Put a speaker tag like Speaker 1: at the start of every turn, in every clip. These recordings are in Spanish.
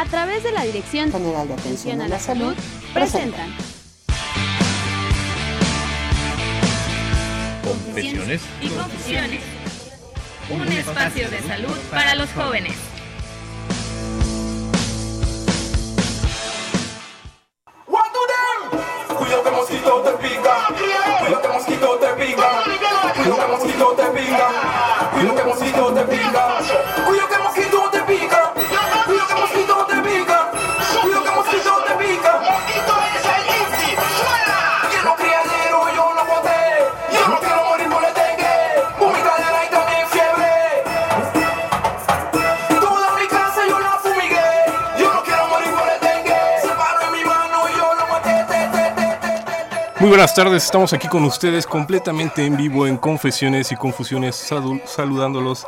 Speaker 1: a través de la Dirección
Speaker 2: General de Atención a la Salud,
Speaker 1: presentan
Speaker 3: Confesiones
Speaker 1: y confusiones. Un espacio de salud para los jóvenes.
Speaker 4: Cuidado que mosquito te pica. Cuidado que mosquito te pica. Cuidado que mosquito te pica. Cuidado que mosquito te pica.
Speaker 3: Buenas tardes, estamos aquí con ustedes completamente en vivo en Confesiones y Confusiones, saludándolos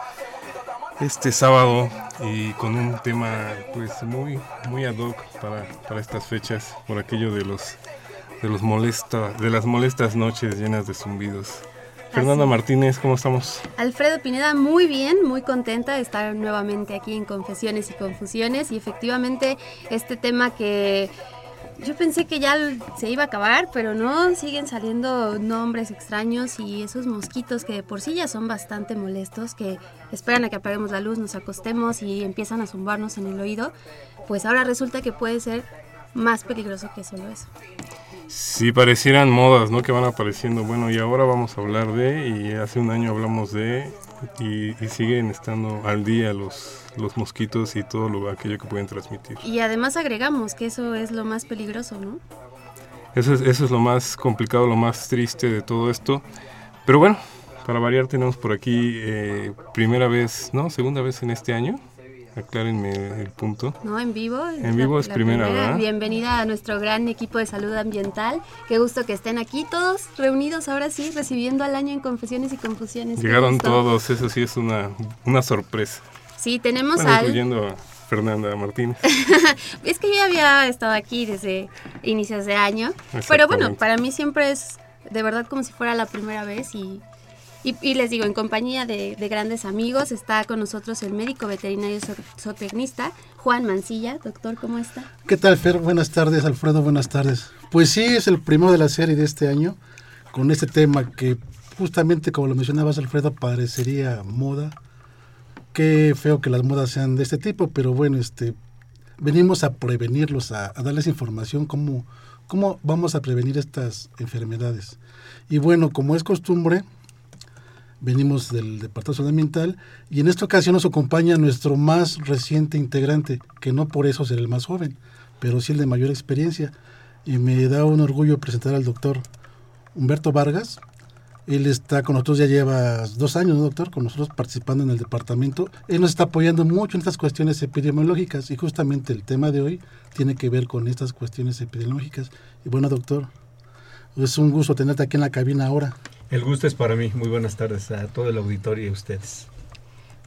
Speaker 3: este sábado y con un tema pues muy muy ad hoc para, para estas fechas por aquello de los de los molesta de las molestas noches llenas de zumbidos. Fernanda Martínez, ¿cómo estamos?
Speaker 1: Alfredo Pineda, muy bien, muy contenta de estar nuevamente aquí en Confesiones y Confusiones y efectivamente este tema que yo pensé que ya se iba a acabar, pero no, siguen saliendo nombres extraños y esos mosquitos que de por sí ya son bastante molestos, que esperan a que apaguemos la luz, nos acostemos y empiezan a zumbarnos en el oído, pues ahora resulta que puede ser más peligroso que solo eso.
Speaker 3: Sí, parecieran modas, ¿no? Que van apareciendo. Bueno, y ahora vamos a hablar de, y hace un año hablamos de, y, y siguen estando al día los, los mosquitos y todo lo aquello que pueden transmitir.
Speaker 1: Y además agregamos que eso es lo más peligroso, ¿no?
Speaker 3: Eso es, eso es lo más complicado, lo más triste de todo esto. Pero bueno, para variar tenemos por aquí eh, primera vez, ¿no? Segunda vez en este año. Aclárenme el punto.
Speaker 1: ¿no? En vivo.
Speaker 3: En vivo es primera, ¿verdad?
Speaker 1: Bienvenida a nuestro gran equipo de salud ambiental. Qué gusto que estén aquí todos reunidos ahora sí, recibiendo al año en Confesiones y Confusiones.
Speaker 3: Llegaron todos, eso sí es una, una sorpresa.
Speaker 1: Sí, tenemos
Speaker 3: Bueno,
Speaker 1: al...
Speaker 3: incluyendo a Fernanda Martínez.
Speaker 1: Es que yo había estado aquí desde inicios de año. Pero bueno, para mí siempre es de verdad como si fuera la primera vez y... Y, les digo, en compañía de, de grandes amigos, está con nosotros el médico veterinario zo- zootecnista, Juan Mancilla. Doctor, ¿cómo está?
Speaker 5: ¿Qué tal, Fer? Buenas tardes, Alfredo, buenas tardes. Pues sí, es el primero de la serie de este año, con este tema que justamente como lo mencionabas, Alfredo, parecería moda. Qué feo que las modas sean de este tipo, pero bueno, este, venimos a prevenirlos, a, a darles información, cómo, cómo vamos a prevenir estas enfermedades. Y bueno, como es costumbre, venimos del Departamento Ambiental y en esta ocasión nos acompaña nuestro más reciente integrante, que no por eso será el más joven, pero sí el de mayor experiencia. Y me da un orgullo presentar al doctor Humberto Vargas. Él está con nosotros, ya lleva dos años, ¿no, doctor? Con nosotros participando en el departamento. Él nos está apoyando mucho en estas cuestiones epidemiológicas y justamente el tema de hoy tiene que ver con estas cuestiones epidemiológicas. Y bueno, doctor, es un gusto tenerte aquí en la cabina ahora.
Speaker 6: El gusto es para mí. Muy buenas tardes a todo el auditorio y a ustedes.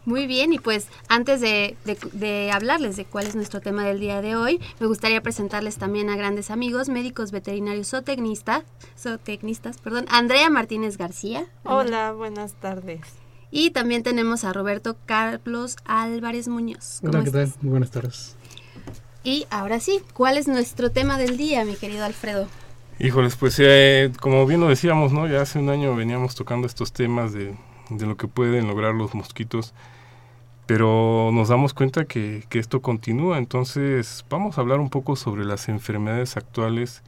Speaker 1: Muy bien, y pues antes de, de- de hablarles de cuál es nuestro tema del día de hoy, me gustaría presentarles también a grandes amigos, médicos veterinarios zootecnistas, zootecnistas, perdón, Andrea Martínez García.
Speaker 7: Hola, buenas tardes.
Speaker 1: Y también tenemos a Roberto Carlos Álvarez Muñoz. ¿Cómo
Speaker 8: Hola, ¿qué tal? Muy buenas tardes.
Speaker 1: Y ahora sí, ¿cuál es nuestro tema del día, mi querido Alfredo?
Speaker 3: Híjoles, pues eh, como bien lo decíamos, ¿no? Ya hace un año veníamos tocando estos temas de, de lo que pueden lograr los mosquitos, pero nos damos cuenta que, que esto continúa, entonces vamos a hablar un poco sobre las enfermedades actuales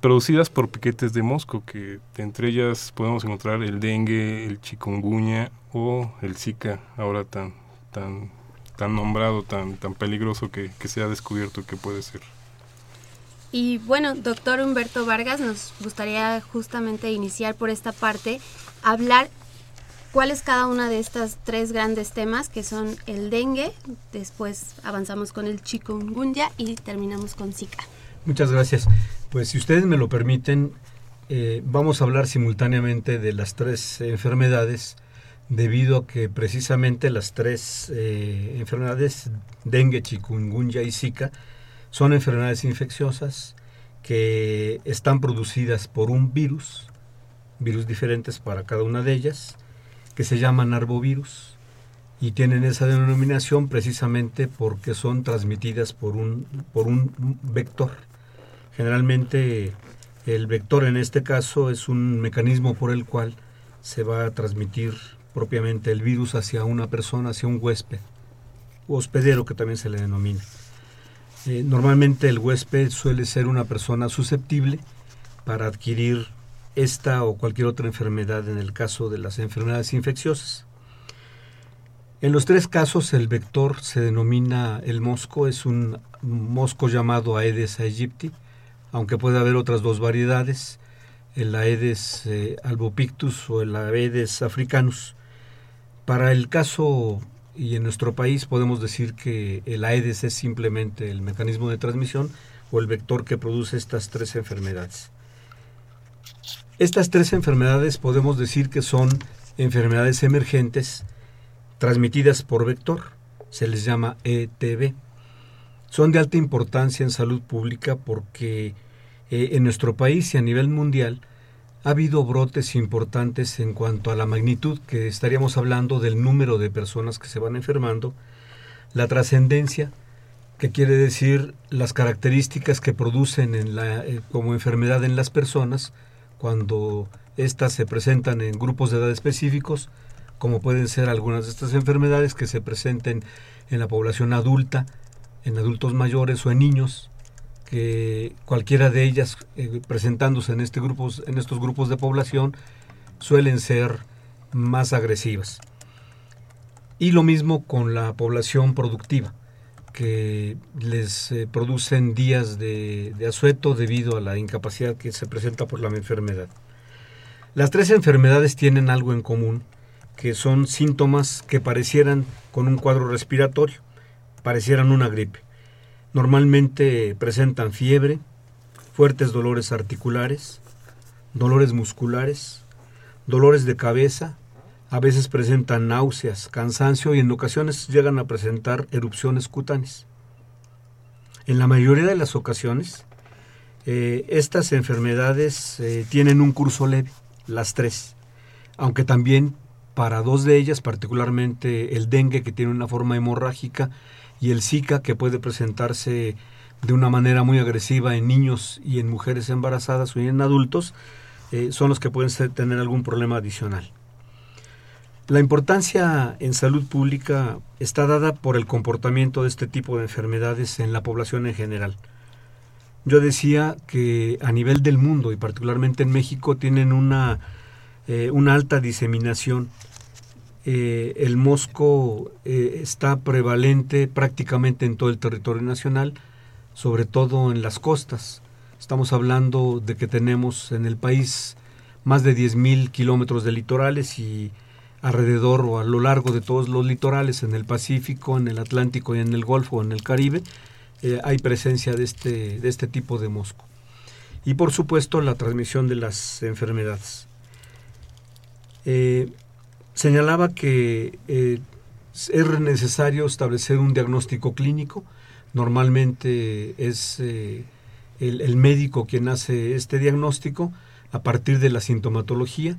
Speaker 3: producidas por piquetes de mosco, que entre ellas podemos encontrar el dengue, el chikungunya o el zika, ahora tan, tan, tan nombrado, tan, tan peligroso que, que se ha descubierto que puede ser.
Speaker 1: Y bueno, doctor Humberto Vargas, nos gustaría justamente iniciar por esta parte, hablar cuál es cada una de estas tres grandes temas que son el dengue, después avanzamos con el chikungunya y terminamos con Zika.
Speaker 6: Muchas gracias. Pues si ustedes me lo permiten, eh, vamos a hablar simultáneamente de las tres enfermedades debido a que precisamente las tres eh, enfermedades, dengue, chikungunya y zika, son enfermedades infecciosas que están producidas por un virus, virus diferentes para cada una de ellas, que se llaman arbovirus. y tienen esa denominación precisamente porque son transmitidas por un, por un vector. Generalmente el vector en este caso es un mecanismo por el cual se va a transmitir propiamente el virus hacia una persona, hacia un huésped, o hospedero que también se le denomina. Eh, normalmente el huésped suele ser una persona susceptible para adquirir esta o cualquier otra enfermedad en el caso de las enfermedades infecciosas. En los tres casos el vector se denomina el mosco, es un mosco llamado Aedes aegypti, aunque puede haber otras dos variedades, el Aedes eh, albopictus o el Aedes africanus. Para el caso y en nuestro país podemos decir que el Aedes es simplemente el mecanismo de transmisión o el vector que produce estas tres enfermedades. Estas tres enfermedades podemos decir que son enfermedades emergentes transmitidas por vector, se les llama ETB. Son de alta importancia en salud pública porque eh, en nuestro país y a nivel mundial ha habido brotes importantes en cuanto a la magnitud, que estaríamos hablando del número de personas que se van enfermando, la trascendencia, que quiere decir las características que producen en la, eh, como enfermedad en las personas cuando éstas se presentan en grupos de edad específicos, como pueden ser algunas de estas enfermedades que se presenten en la población adulta, en adultos mayores o en niños, que cualquiera de ellas eh, presentándose en, este en estos grupos de población suelen ser más agresivas. Y lo mismo con la población productiva, que les eh, producen días de, de asueto debido a la incapacidad que se presenta por la enfermedad. Las tres enfermedades tienen algo en común, que son síntomas que parecieran con un cuadro respiratorio, parecieran una gripe. Normalmente presentan fiebre, fuertes dolores articulares, dolores musculares, dolores de cabeza, a veces presentan náuseas, cansancio y en ocasiones llegan a presentar erupciones cutáneas. En la mayoría de las ocasiones, eh, estas enfermedades eh, tienen un curso leve, las tres, aunque también para dos de ellas, particularmente el dengue que tiene una forma hemorrágica y el Zika que puede presentarse de una manera muy agresiva en niños y en mujeres embarazadas o en adultos, eh, son los que pueden tener algún problema adicional. La importancia en salud pública está dada por el comportamiento de este tipo de enfermedades en la población en general. Yo decía que a nivel del mundo y particularmente en México tienen una eh, una alta diseminación. Eh, el mosco eh, está prevalente prácticamente en todo el territorio nacional, sobre todo en las costas. Estamos hablando de que tenemos en el país más de 10.000 kilómetros de litorales y alrededor o a lo largo de todos los litorales, en el Pacífico, en el Atlántico y en el Golfo, en el Caribe, hay presencia de este, de este tipo de mosco. Y por supuesto la transmisión de las enfermedades. Eh, señalaba que eh, es necesario establecer un diagnóstico clínico. Normalmente es eh, el, médico quien hace este diagnóstico a partir de la sintomatología.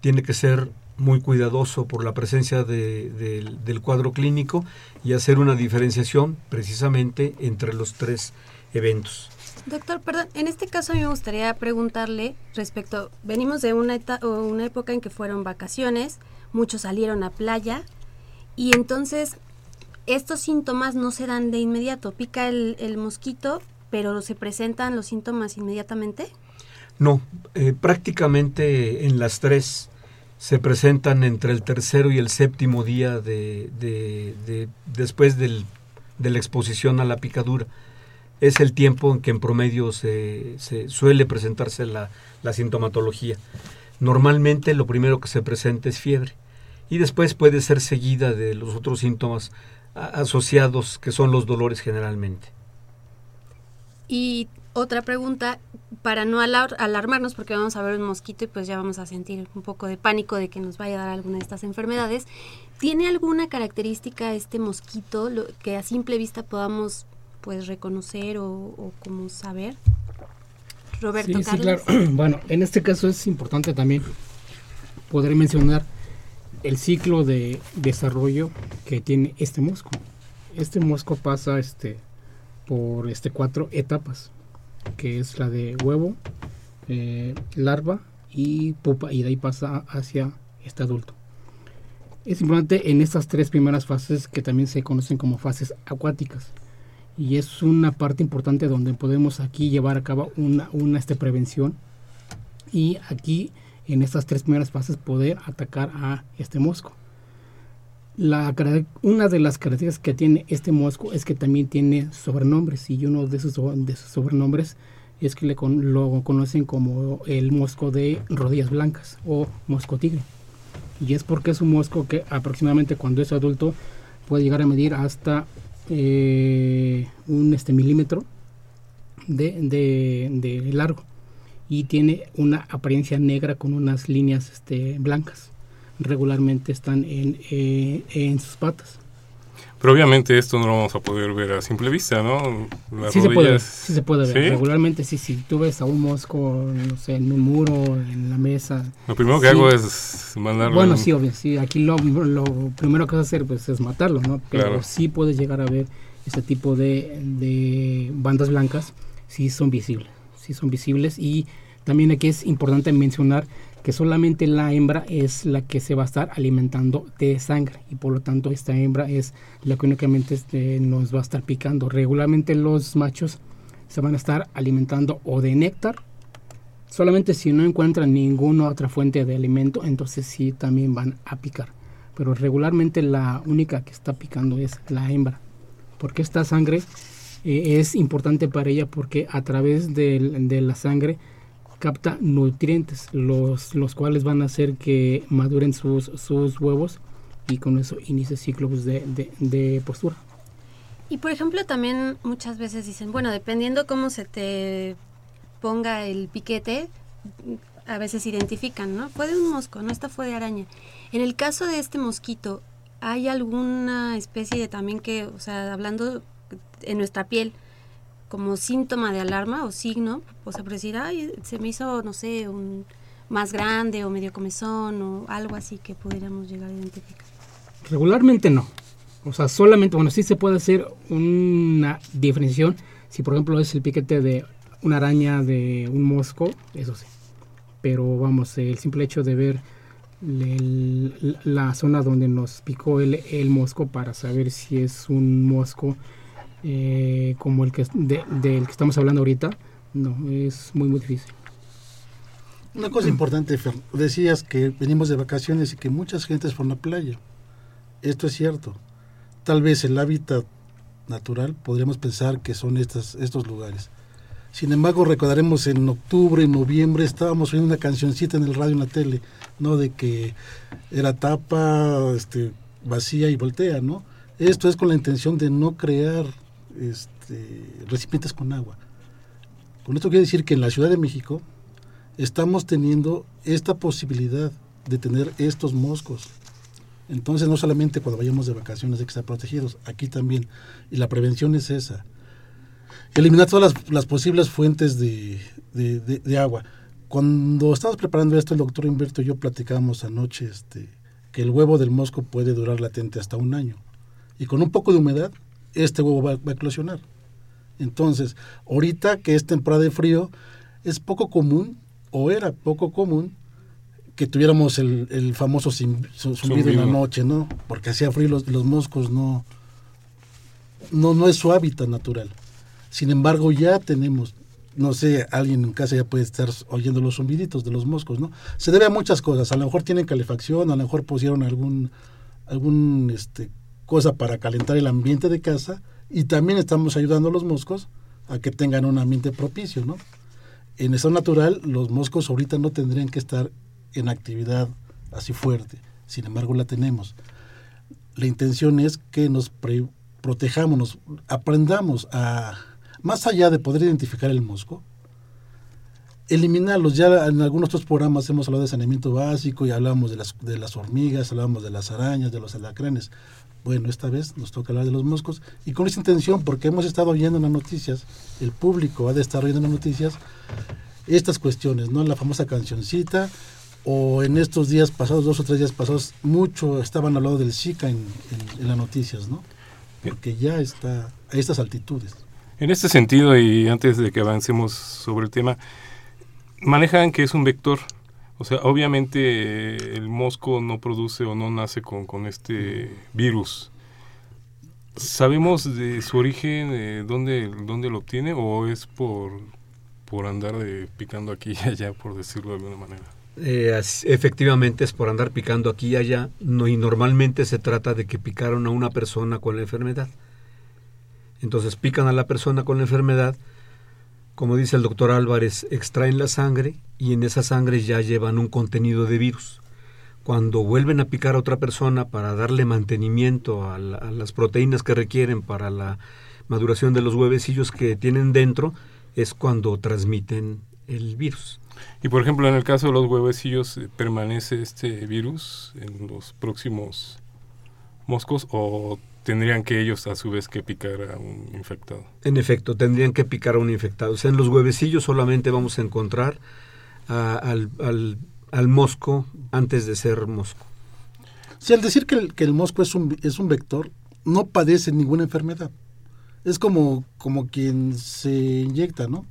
Speaker 6: Tiene que ser muy cuidadoso por la presencia del cuadro clínico y hacer una diferenciación precisamente entre los tres eventos.
Speaker 1: Doctor, perdón, en este caso me gustaría preguntarle respecto, venimos de una, una época en que fueron vacaciones, muchos salieron a playa y entonces estos síntomas no se dan de inmediato, pica el, mosquito, pero se presentan los síntomas inmediatamente.
Speaker 6: No, eh, prácticamente en las tres se presentan entre el tercero y el séptimo día de, de, después del, de la exposición a la picadura es el tiempo en que en promedio se, suele presentarse la, sintomatología. Normalmente lo primero que se presenta es fiebre y después puede ser seguida de los otros síntomas asociados que son los dolores generalmente.
Speaker 1: Y otra pregunta, para no alarmarnos, porque vamos a ver un mosquito y pues ya vamos a sentir un poco de pánico de que nos vaya a dar alguna de estas enfermedades. ¿Tiene alguna característica este mosquito que a simple vista podamos pues reconocer o, como saber?
Speaker 2: Roberto sí, Sí, claro. Bueno, en este caso es importante también poder mencionar
Speaker 8: el ciclo de desarrollo que tiene este mosco. Este mosco pasa este, por este, cuatro etapas, que es la de huevo, eh, larva y pupa, y de ahí pasa hacia este adulto. Es importante en estas tres primeras fases que también se conocen como fases acuáticas. Y es una parte importante donde podemos aquí llevar a cabo una, una este, prevención. Y aquí en estas tres primeras fases poder atacar a este mosco. Una de las características que tiene este mosco es que también tiene sobrenombres y uno de sus, sobrenombres es que le lo conocen como el mosco de rodillas blancas o mosco tigre. Y es porque es un mosco que aproximadamente cuando es adulto puede llegar a medir hasta eh, un este, milímetro de largo y tiene una apariencia negra con unas líneas este, blancas. Regularmente están en, eh, en sus patas.
Speaker 3: Pero obviamente esto no lo vamos a poder ver a simple vista, ¿no?
Speaker 8: Las sí, se puede, sí se puede ver. Regularmente sí, si tú ves a un mosco, no sé, en un muro, en la mesa.
Speaker 3: Lo primero que hago es mandarlo.
Speaker 8: Bueno, sí, obvio, sí. Aquí lo, lo, primero que vas a hacer pues, es matarlo, ¿no? Pero sí puedes llegar a ver este tipo de, de bandas blancas, sí son visibles sí son visibles y también aquí es importante mencionar que solamente la hembra es la que se va a estar alimentando de sangre y por lo tanto esta hembra es la que únicamente este, nos va a estar picando. Regularmente los machos se van a estar alimentando o de néctar, solamente si no encuentran ninguna otra fuente de alimento, entonces sí también van a picar. Pero regularmente la única que está picando es la hembra, porque esta sangre eh, es importante para ella porque a través de, la sangre capta nutrientes, los, los cuales van a hacer que maduren sus, sus huevos y con eso inicia ciclos de, de, de, postura.
Speaker 1: Y por ejemplo también muchas veces dicen, bueno, dependiendo cómo se te ponga el piquete, a veces identifican, ¿no? Fue de un mosco, no esta fue de araña. En el caso de este mosquito, ¿hay alguna especie de también que, o sea, hablando en nuestra piel como síntoma de alarma o signo, o sea, por decir, ay, se me hizo, no sé, un más grande o medio comezón o algo así que pudiéramos llegar a identificar.
Speaker 8: Regularmente no. O sea, solamente, bueno, sí se puede hacer una diferenciación si, por ejemplo, es el piquete de una araña, de un mosco, eso sí. Pero vamos, el simple hecho de ver la zona donde nos picó el, el mosco para saber si es un mosco eh, como el que del que estamos hablando ahorita, no, es muy, muy difícil.
Speaker 5: Una cosa importante, Fer, decías que venimos de vacaciones y que muchas gentes fueron a la playa. Esto es cierto. Tal vez el hábitat natural podríamos pensar que son estas, estos lugares. Sin embargo, recordaremos en octubre, en noviembre, estábamos oyendo una cancioncita en el radio, en la tele, ¿no? De que era tapa, este, vacía y voltea, ¿no? Esto es con la intención de no crear este, recipientes con agua. Con esto quiere decir que en la Ciudad de México estamos teniendo esta posibilidad de tener estos moscos. Entonces no solamente cuando vayamos de vacaciones hay que estar protegidos, aquí también. Y la prevención es esa. Eliminar todas las, posibles fuentes de, de, agua. Cuando estábamos preparando esto, el doctor Humberto y yo platicábamos anoche este, que el huevo del mosco puede durar latente hasta un año. Y con un poco de humedad este huevo va, a eclosionar. Entonces, ahorita que es temporada de frío, es poco común, o era poco común, que tuviéramos el, famoso zumbido en la noche, ¿no? Porque hacía frío los, los moscos no, no, no es su hábitat natural. Sin embargo, ya tenemos, no sé, alguien en casa ya puede estar oyendo los zumbiditos de los moscos, ¿no? Se debe a muchas cosas. A lo mejor tienen calefacción, a lo mejor pusieron algún, algún este, cosa para calentar el ambiente de casa y también estamos ayudando a los moscos a que tengan un ambiente propicio, ¿no? En estado natural, los moscos ahorita no tendrían que estar en actividad así fuerte, sin embargo la tenemos. La intención es que nos protejamos, nos aprendamos a, más allá de poder identificar el mosco, eliminarlos. Ya en algunos otros programas hemos hablado de saneamiento básico y hablamos de las, de las hormigas, hablamos de las arañas, de los alacranes. Bueno, esta vez nos toca hablar de los moscos y con esa intención, porque hemos estado oyendo en las noticias, el público ha de estar oyendo en las noticias estas cuestiones, ¿no? La famosa cancioncita o en estos días pasados, dos o tres días pasados, mucho estaban hablando del Zika en, en- en las noticias, ¿no? Porque ya está a estas altitudes.
Speaker 3: En este sentido, y antes de que avancemos sobre el tema, manejan que es un vector. O sea, obviamente eh, el mosco no produce o no nace con, con este virus. ¿Sabemos de su origen, eh, dónde, dónde lo obtiene o es por, por andar de picando aquí y allá, por decirlo de alguna manera?
Speaker 6: Eh, efectivamente es por andar picando aquí y allá, y normalmente se trata de que picaron a una persona con la enfermedad. Entonces pican a la persona con la enfermedad, como dice el doctor Álvarez, extraen la sangre y en esa sangre ya llevan un contenido de virus. Cuando vuelven a picar a otra persona para darle mantenimiento a, a las proteínas que requieren para la maduración de los huevecillos que tienen dentro, es cuando transmiten el virus.
Speaker 3: Y por ejemplo, en el caso de los huevecillos, eh, ¿permanece este virus en los próximos moscos o tendrían que ellos a su vez que picar a un infectado?
Speaker 6: En efecto, tendrían que picar a un infectado. O sea, en los huevecillos solamente vamos a encontrar a- al, al- al mosco antes de ser mosco.
Speaker 5: Si al decir que el, que el mosco es un, es un vector, no padece ninguna enfermedad. Es como, como quien se inyecta, ¿no?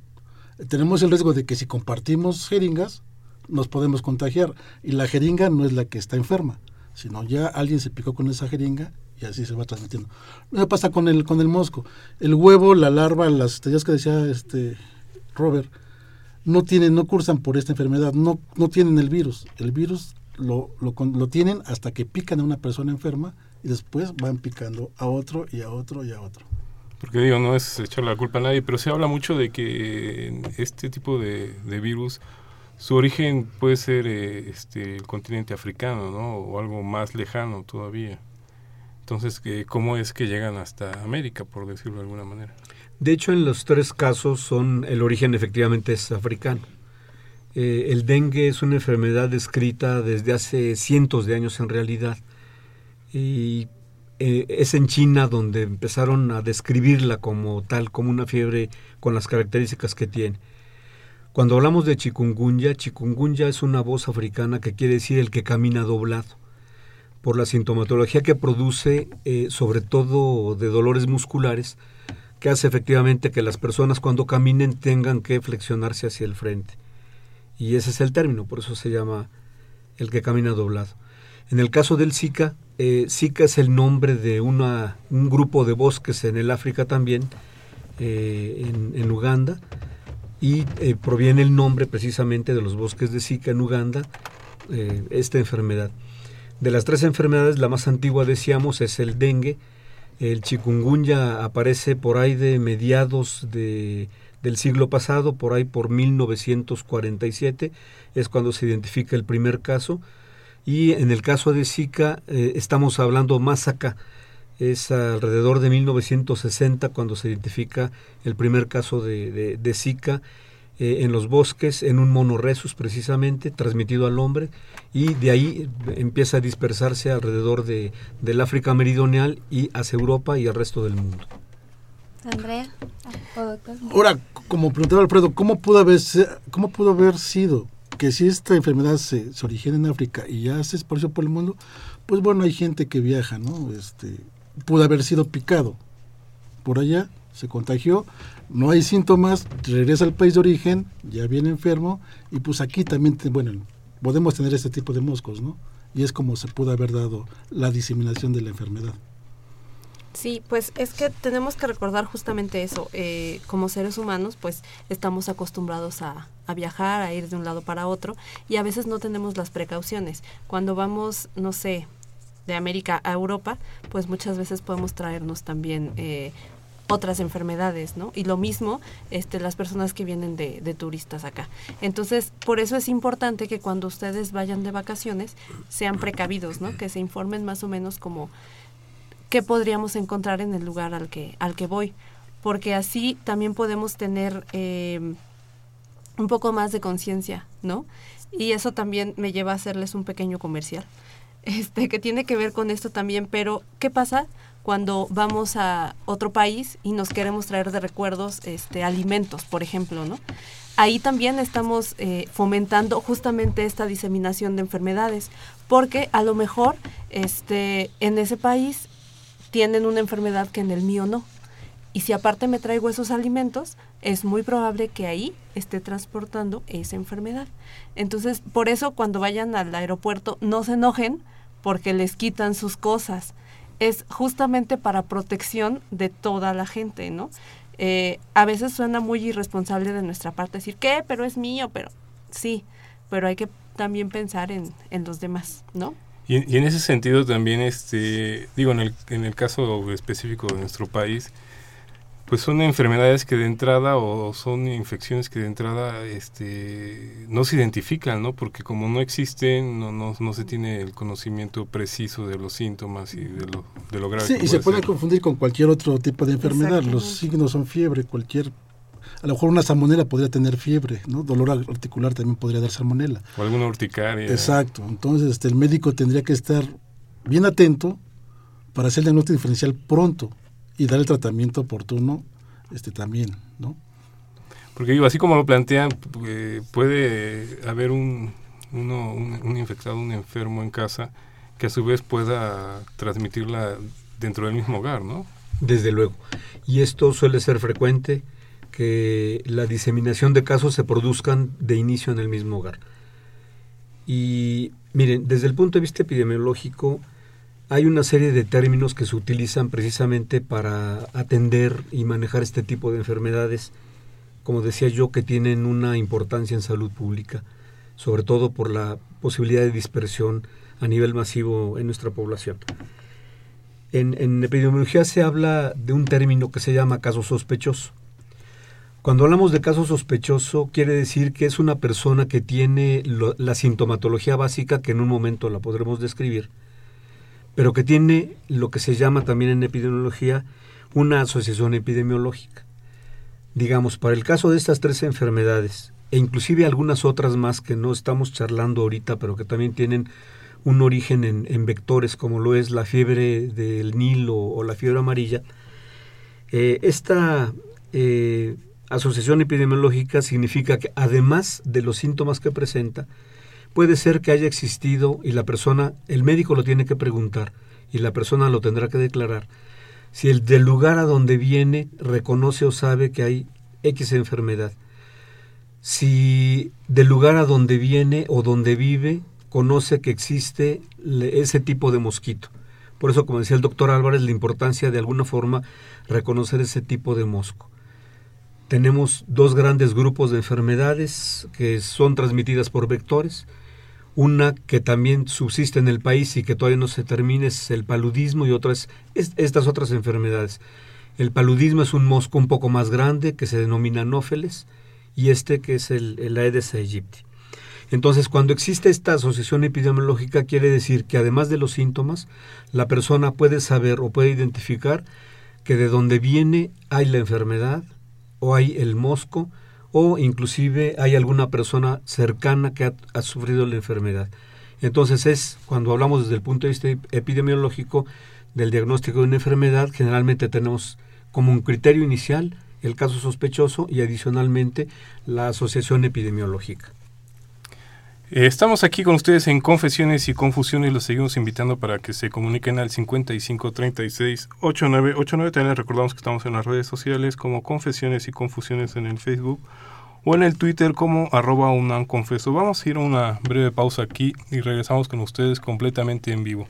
Speaker 5: Tenemos el riesgo de que si compartimos jeringas, nos podemos contagiar. Y la jeringa no es la que está enferma, sino ya alguien se picó con esa jeringa y así se va transmitiendo. Pasa con el, con el mosco. El huevo, la larva, las estrellas que decía este Robert, no tienen, no cursan por esta enfermedad, no, no tienen el virus. El virus lo, lo, lo tienen hasta que pican a una persona enferma y después van picando a otro y a otro y a otro.
Speaker 3: Porque digo, no es echarle la culpa a nadie, pero se habla mucho de que este tipo de, de virus, su origen puede ser eh, este, el continente africano, ¿no? O algo más lejano todavía. Entonces, ¿cómo es que llegan hasta América, por decirlo de alguna manera?
Speaker 6: De hecho, en los tres casos son el origen efectivamente es africano. Eh, el dengue es una enfermedad descrita desde hace cientos de años en realidad. Y eh, es en China donde empezaron a describirla como tal, como una fiebre con las características que tiene. Cuando hablamos de chikungunya, chikungunya es una voz africana que quiere decir el que camina doblado, por la sintomatología que produce, eh, sobre todo de dolores musculares, que hace efectivamente que las personas cuando caminen tengan que flexionarse hacia el frente. Y ese es el término, por eso se llama el que camina doblado. En el caso del Zika, eh, Zika es el nombre de una, un grupo de bosques en el África también, eh, en, Uganda, y eh, proviene el nombre precisamente de los bosques de Zika en Uganda, esta enfermedad. De las tres enfermedades, la más antigua, decíamos, es el dengue. El chikungunya aparece por ahí de mediados de, del siglo pasado, por ahí por 1947, es cuando se identifica el primer caso. Y en el caso de Zika, eh, estamos hablando más acá, es alrededor de 1960 cuando se identifica el primer caso de, de, de Zika eh, en los bosques, en un monorresus precisamente, transmitido al hombre, y de ahí empieza a dispersarse alrededor de, del África meridional y hacia Europa y al resto del mundo.
Speaker 1: Andrea doctor.
Speaker 5: Ahora, como preguntaba Alfredo, ¿cómo pudo haber, cómo pudo haber sido que si esta enfermedad se, se origina en África y ya se esparció por el mundo, pues bueno, hay gente que viaja, ¿no? Este, pudo haber sido picado por allá, se contagió, no hay síntomas, regresa al país de origen, ya viene enfermo, y pues aquí también, bueno, podemos tener este tipo de moscos, ¿no? Y es como se pudo haber dado la diseminación de la enfermedad.
Speaker 2: Sí, pues es que tenemos que recordar justamente eso. eh, como seres humanos, pues estamos acostumbrados a, a viajar, a ir de un lado para otro y a veces no tenemos las precauciones. Cuando vamos, no sé, de América a Europa, pues muchas veces podemos traernos también eh, otras enfermedades, ¿no? Y lo mismo este, las personas que vienen de, turistas acá. Entonces, por eso es importante que cuando ustedes vayan de vacaciones sean precavidos, ¿no? Que se informen más o menos como qué podríamos encontrar en el lugar al que, al que voy. Porque así también podemos tener eh, un poco más de conciencia, ¿no? Y eso también me lleva a hacerles un pequeño comercial, este, que tiene que ver con esto también, pero ¿qué pasa cuando vamos a otro país y nos queremos traer de recuerdos este, alimentos, por ejemplo, ¿no? ahí también estamos eh, fomentando justamente esta diseminación de enfermedades, porque a lo mejor este, en ese país tienen una enfermedad que en el mío no. Y si aparte me traigo esos alimentos, es muy probable que ahí esté transportando esa enfermedad. Entonces, por eso cuando vayan al aeropuerto, no se enojen porque les quitan sus cosas. Es justamente para protección de toda la gente, ¿no? Eh, a veces suena muy irresponsable de nuestra parte decir, ¿qué? Pero es mío, pero sí, pero hay que también pensar en, en los demás, ¿no?
Speaker 3: Y, y en ese sentido también, este, digo, en el, en el caso específico de nuestro país, pues son enfermedades que de entrada o son infecciones que de entrada este no se identifican, ¿no? Porque como no existen, no, no, no se tiene el conocimiento preciso de los síntomas y de lo, de lo grave.
Speaker 5: Sí,
Speaker 3: que
Speaker 5: y se
Speaker 3: puede
Speaker 5: pueden
Speaker 3: ser.
Speaker 5: confundir con cualquier otro tipo de enfermedad. Los signos son fiebre, cualquier... A lo mejor una salmonela podría tener fiebre, ¿no? Dolor articular también podría dar salmonela.
Speaker 3: O alguna urticaria.
Speaker 5: Exacto. Entonces, este, el médico tendría que estar bien atento para hacer el diagnóstico diferencial pronto y dar el tratamiento oportuno este, también, ¿no?
Speaker 3: Porque digo, así como lo plantean, eh, puede haber un, uno, un, un infectado, un enfermo en casa, que a su vez pueda transmitirla dentro del mismo hogar, ¿no?
Speaker 6: Desde luego. Y esto suele ser frecuente, que la diseminación de casos se produzcan de inicio en el mismo hogar. Y miren, desde el punto de vista epidemiológico, hay una serie de términos que se utilizan precisamente para atender y manejar este tipo de enfermedades, como decía yo, que tienen una importancia en salud pública, sobre todo por la posibilidad de dispersión a nivel masivo en nuestra población. En, epidemiología se habla de un término que se llama caso sospechoso. Cuando hablamos de caso sospechoso, quiere decir que es una persona que tiene la sintomatología básica, que en un momento la podremos describir, pero que tiene lo que se llama también en epidemiología una asociación epidemiológica. Digamos, para el caso de estas tres enfermedades, e inclusive algunas otras más que no estamos charlando ahorita, pero que también tienen un origen en, vectores, como lo es la fiebre del Nilo o la fiebre amarilla, eh, esta eh, asociación epidemiológica significa que además de los síntomas que presenta, puede ser que haya existido y la persona, el médico lo tiene que preguntar y la persona lo tendrá que declarar, si el del lugar a donde viene reconoce o sabe que hay X enfermedad, si del lugar a donde viene o donde vive conoce que existe ese tipo de mosquito. Por eso, como decía el doctor Álvarez, la importancia de alguna forma reconocer ese tipo de mosco. Tenemos dos grandes grupos de enfermedades que son transmitidas por vectores. Una que también subsiste en el país y que todavía no se termina es el paludismo y otras es- estas otras enfermedades. El paludismo es un mosco un poco más grande que se denomina anófeles y este que es el, el Aedes aegypti. Entonces, cuando existe esta asociación epidemiológica, quiere decir que además de los síntomas, la persona puede saber o puede identificar que de donde viene hay la enfermedad o hay el mosco o inclusive hay alguna persona cercana que ha, sufrido la enfermedad. Entonces es, cuando hablamos desde el punto de vista epidemiológico del diagnóstico de una enfermedad, generalmente tenemos como un criterio inicial el caso sospechoso y adicionalmente la asociación epidemiológica.
Speaker 3: Eh, Estamos aquí con ustedes en Confesiones y Confusiones. Los seguimos invitando para que se comuniquen al 5536-8989. También les recordamos que estamos en las redes sociales como Confesiones y Confusiones en el Facebook o en el Twitter como arroba unanconfeso. Vamos a ir a una breve pausa aquí y regresamos con ustedes completamente en vivo.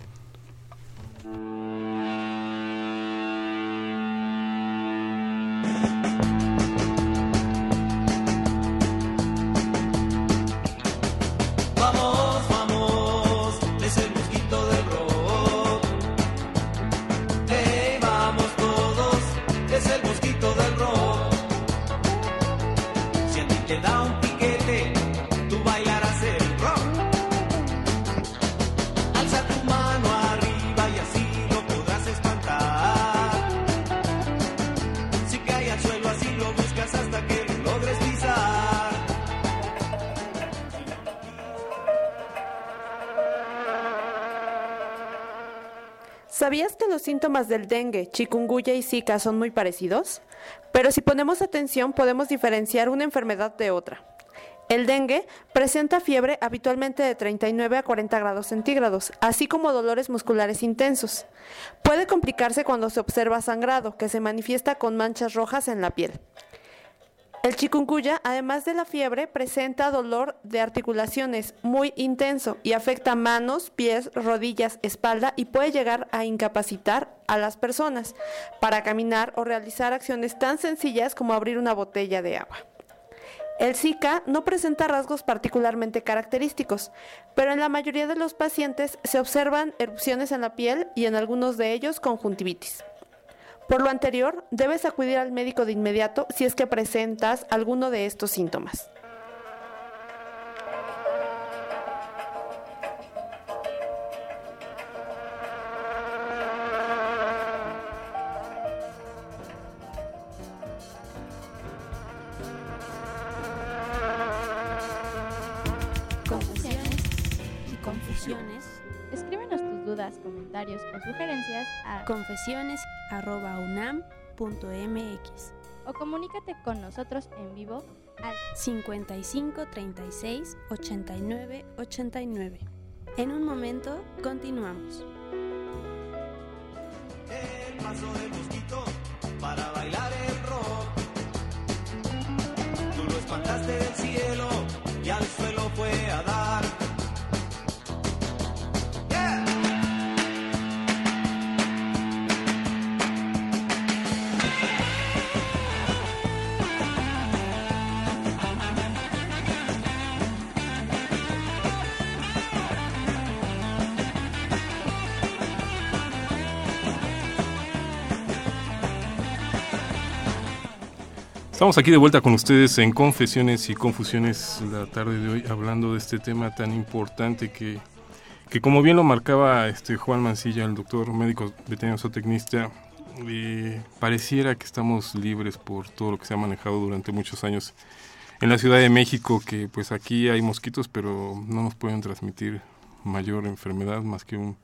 Speaker 2: Síntomas del dengue, chikungunya y zika son muy parecidos? Pero si ponemos atención podemos diferenciar una enfermedad de otra. El dengue presenta fiebre habitualmente de 39 a 40 grados centígrados, así como dolores musculares intensos. Puede complicarse cuando se observa sangrado, que se manifiesta con manchas rojas en la piel. El chikungunya, además de la fiebre, presenta dolor de articulaciones muy intenso y afecta manos, pies, rodillas, espalda y puede llegar a incapacitar a las personas para caminar o realizar acciones tan sencillas como abrir una botella de agua. El Zika no presenta rasgos particularmente característicos, pero en la mayoría de los pacientes se observan erupciones en la piel y en algunos de ellos conjuntivitis. Por lo anterior, debes acudir al médico de inmediato si es que presentas alguno de estos síntomas.
Speaker 1: confesiones@unam.mx
Speaker 7: o comunícate con nosotros en vivo al
Speaker 1: 55 36 89 89. En un momento continuamos.
Speaker 9: El paso del mosquito para bailar el rock. Tú lo espantaste del cielo y al suelo fue a dar.
Speaker 3: Estamos aquí de vuelta con ustedes en Confesiones y Confusiones la tarde de hoy, hablando de este tema tan importante que, que como bien lo marcaba este Juan Mancilla, el doctor médico veterinario zootecnista, eh, pareciera que estamos libres por todo lo que se ha manejado durante muchos años en la Ciudad de México, que pues aquí hay mosquitos, pero no nos pueden transmitir mayor enfermedad más que un,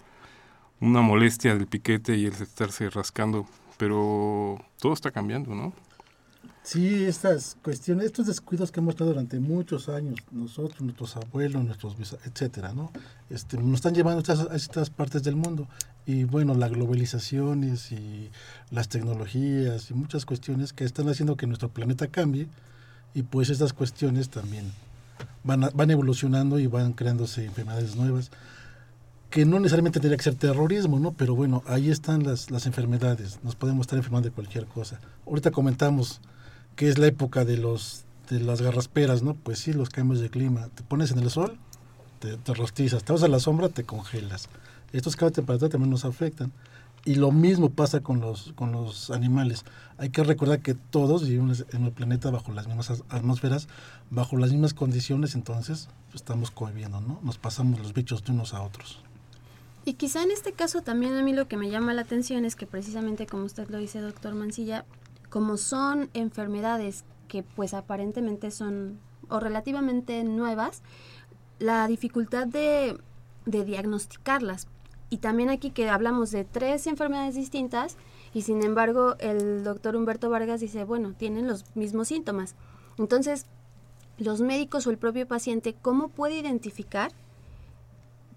Speaker 3: una molestia del piquete y el estarse rascando, pero todo está cambiando, ¿no?
Speaker 5: Sí, estas cuestiones, estos descuidos que hemos tenido durante muchos años, nosotros, nuestros abuelos, nuestros etcétera, ¿no? Este, nos están llevando a estas, estas partes del mundo. Y bueno, las globalizaciones y las tecnologías y muchas cuestiones que están haciendo que nuestro planeta cambie y pues estas cuestiones también van, a- van evolucionando y van creándose enfermedades nuevas que no necesariamente tendría que ser terrorismo, ¿no? Pero bueno, ahí están las, las enfermedades, nos podemos estar enfermando de cualquier cosa. Ahorita comentamos que es la época de los de las garrasperas, ¿no? Pues sí, los cambios de clima. Te pones en el sol, te, te rostizas, te vas a la sombra, te congelas. Estos cambios de temperatura también nos afectan. Y lo mismo pasa con los, con los animales. Hay que recordar que todos vivimos en el planeta bajo las mismas as- atmósferas, bajo las mismas condiciones, entonces pues, estamos conviviendo, ¿no? Nos pasamos los bichos de unos a otros.
Speaker 1: Y quizá en este caso también a mí lo que me llama la atención es que precisamente como usted lo dice, doctor Mancilla, como son enfermedades que pues aparentemente son o relativamente nuevas, la dificultad de, de diagnosticarlas. Y también aquí que hablamos de tres enfermedades distintas y sin embargo el doctor Humberto Vargas dice, bueno, tienen los mismos síntomas. Entonces, los médicos o el propio paciente, ¿cómo puede identificar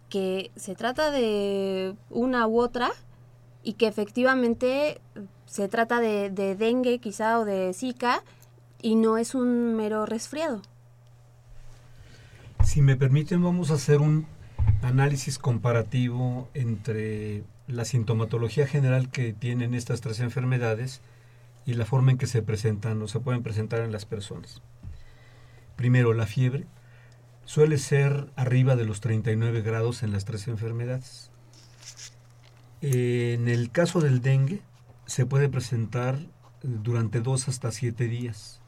Speaker 1: que se trata de una u otra y que efectivamente se trata de, de dengue quizá o de zika y no es un mero resfriado.
Speaker 6: Si me permiten, vamos a hacer un análisis comparativo entre la sintomatología general que tienen estas tres enfermedades y la forma en que se presentan o se pueden presentar en las personas. Primero, la fiebre suele ser arriba de los 39 grados en las tres enfermedades. En el caso del dengue, se puede presentar durante dos hasta siete días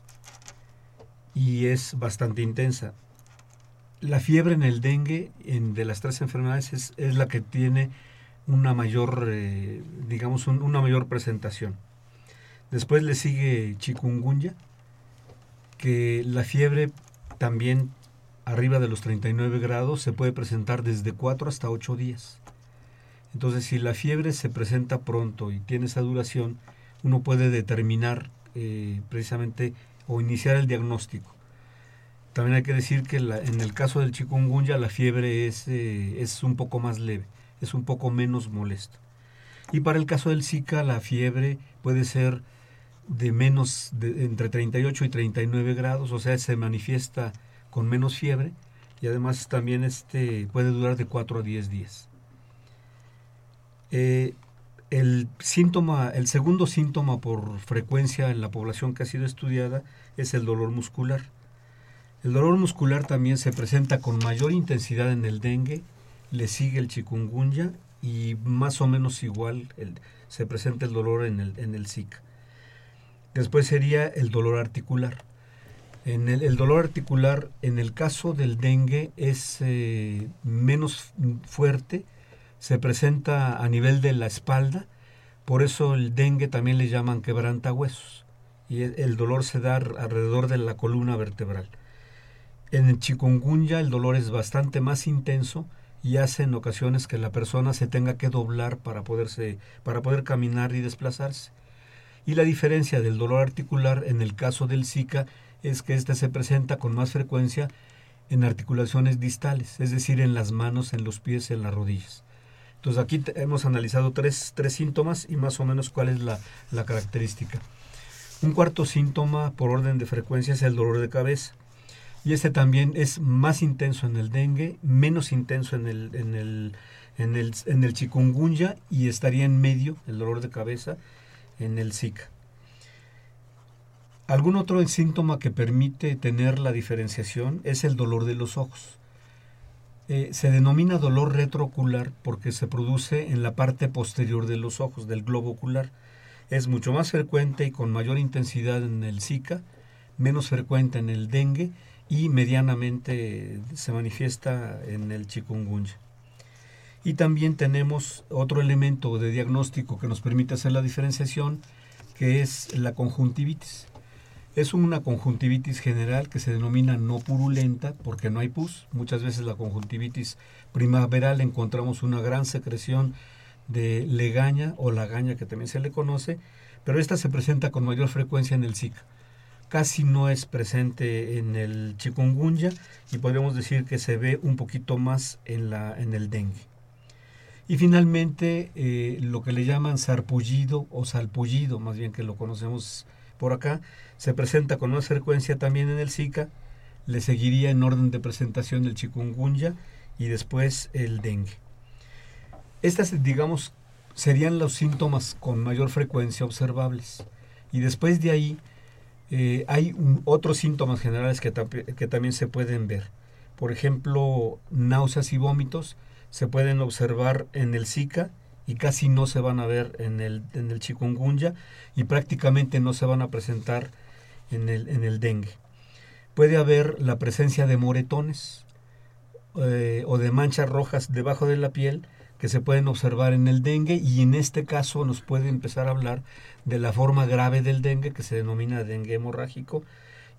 Speaker 6: y es bastante intensa. La fiebre en el dengue, en, de las tres enfermedades, es, es la que tiene una mayor, eh, digamos, un- una mayor presentación. Después le sigue chikungunya, que la fiebre también arriba de los 39 grados se puede presentar desde 4 hasta 8 días. Entonces, si la fiebre se presenta pronto y tiene esa duración, uno puede determinar eh, precisamente o iniciar el diagnóstico. También hay que decir que en el caso del chikungunya la fiebre es, eh, es un poco más leve, es un poco menos molesto. Y para el caso del Zika la fiebre puede ser de menos, de, entre 38 y 39 grados, o sea, se manifiesta con menos fiebre y además también este puede durar de 4 a 10 días. Eh, el síntoma, el segundo síntoma por frecuencia en la población que ha sido estudiada es el dolor muscular. El dolor muscular también se presenta con mayor intensidad en el dengue, le sigue el chikungunya y más o menos igual se presenta el dolor en el, en el Zika. Después sería el dolor articular. En el, el dolor articular, en el caso del dengue, es eh, menos fuerte, se presenta a nivel de la espalda, por eso el dengue también le llaman quebrantahuesos, y el, el dolor se da alrededor de la columna vertebral. En el chikungunya el dolor es bastante más intenso y hace en ocasiones que la persona se tenga que doblar para, poderse, para poder caminar y desplazarse. Y la diferencia del dolor articular en el caso del Zika es que éste se presenta con más frecuencia en articulaciones distales, es decir, en las manos, en los pies, en las rodillas. Entonces aquí hemos analizado tres, tres síntomas y más o menos cuál es la, la característica. Un cuarto síntoma por orden de frecuencia es el dolor de cabeza. Y este también es más intenso en el dengue, menos intenso en el, en el, en el, en el chikungunya y estaría en medio, el dolor de cabeza, en el Zika. Algún otro síntoma que permite tener la diferenciación es el dolor de los ojos. Eh, se denomina dolor retroocular porque se produce en la parte posterior de los ojos, del globo ocular. Es mucho más frecuente y con mayor intensidad en el Zika, menos frecuente en el dengue y medianamente se manifiesta en el chikungunya. Y también tenemos otro elemento de diagnóstico que nos permite hacer la diferenciación, que es la conjuntivitis. Es una conjuntivitis general que se denomina no purulenta porque no hay pus. Muchas veces la conjuntivitis primaveral encontramos una gran secreción de legaña o lagaña que también se le conoce, pero esta se presenta con mayor frecuencia en el Zika. Casi no es presente en el chikungunya y podríamos decir que se ve un poquito más en, la, en el dengue. Y finalmente, eh, lo que le llaman sarpullido o salpullido, más bien que lo conocemos por acá, se presenta con más frecuencia también en el Zika, le seguiría en orden de presentación el chikungunya y después el dengue. Estas, digamos, serían los síntomas con mayor frecuencia observables. Y después de ahí eh, hay otros síntomas generales que, que también se pueden ver. Por ejemplo, náuseas y vómitos se pueden observar en el Zika y casi no se van a ver en el, en el chikungunya y prácticamente no se van a presentar en el, en el dengue. Puede haber la presencia de moretones eh, o de manchas rojas debajo de la piel que se pueden observar en el dengue y en este caso nos puede empezar a hablar de la forma grave del dengue que se denomina dengue hemorrágico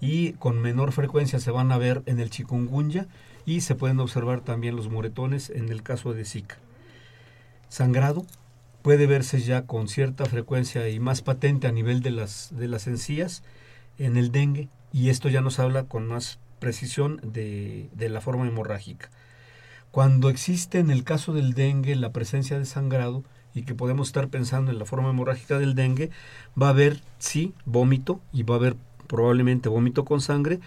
Speaker 6: y con menor frecuencia se van a ver en el chikungunya y se pueden observar también los moretones en el caso de Zika. Sangrado puede verse ya con cierta frecuencia y más patente a nivel de las, de las encías en el dengue y esto ya nos habla con más precisión de, de la forma hemorrágica. Cuando existe en el caso del dengue la presencia de sangrado y que podemos estar pensando en la forma hemorrágica del dengue, va a haber, sí, vómito y va a haber probablemente vómito con sangre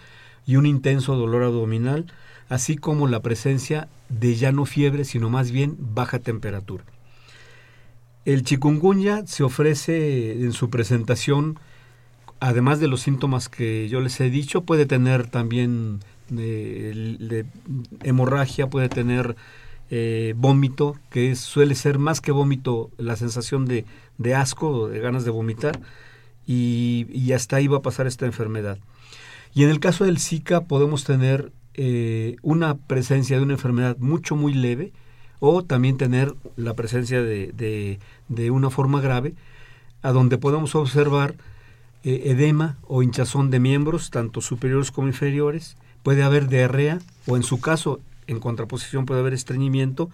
Speaker 6: y un intenso dolor abdominal, así como la presencia de ya no fiebre, sino más bien baja temperatura. El chikungunya se ofrece en su presentación, además de los síntomas que yo les he dicho, puede tener también eh, hemorragia, puede tener eh, vómito, que suele ser más que vómito la sensación de, de asco de ganas de vomitar, y, y hasta ahí va a pasar esta enfermedad. Y en el caso del Zika podemos tener eh, una presencia de una enfermedad mucho, muy leve, o también tener la presencia de, de- una forma grave, a donde podemos observar eh, edema o hinchazón de miembros, tanto superiores como inferiores, puede haber diarrea, o en su caso, en contraposición, puede haber estreñimiento,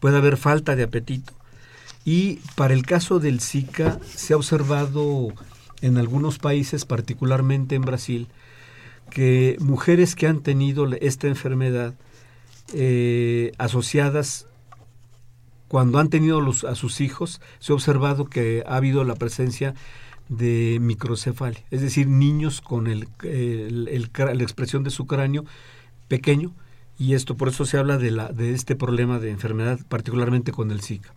Speaker 6: puede haber falta de apetito, Y para el caso del Zika se ha observado en algunos países, particularmente en Brasil, que mujeres que han tenido esta enfermedad eh, asociadas cuando han tenido a sus hijos, se ha observado que ha habido la presencia de microcefalia, es decir, niños con el, el- la expresión de su cráneo pequeño, y esto por eso se habla de, la, de este problema de enfermedad, particularmente con el Zika.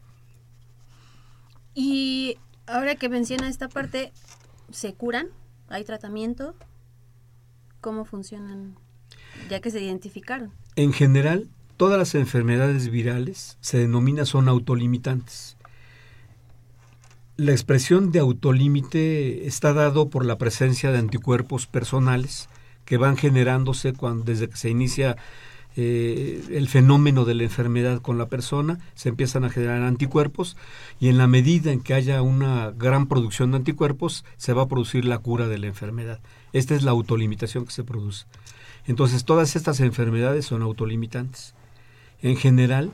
Speaker 1: Y ahora que menciona esta parte, ¿se curan? ¿Hay tratamiento? ¿Cómo funcionan? Ya que se identificaron.
Speaker 6: En general, todas las enfermedades virales se denomina son autolimitantes. La expresión de autolímite está dado por la presencia de anticuerpos personales que van generándose cuando, desde que se inicia eh, el fenómeno de la enfermedad con la persona, se empiezan a generar anticuerpos y en la medida en que haya una gran producción de anticuerpos, se va a producir la cura de la enfermedad. Esta es la autolimitación que se produce. Entonces, todas estas enfermedades son autolimitantes. En general,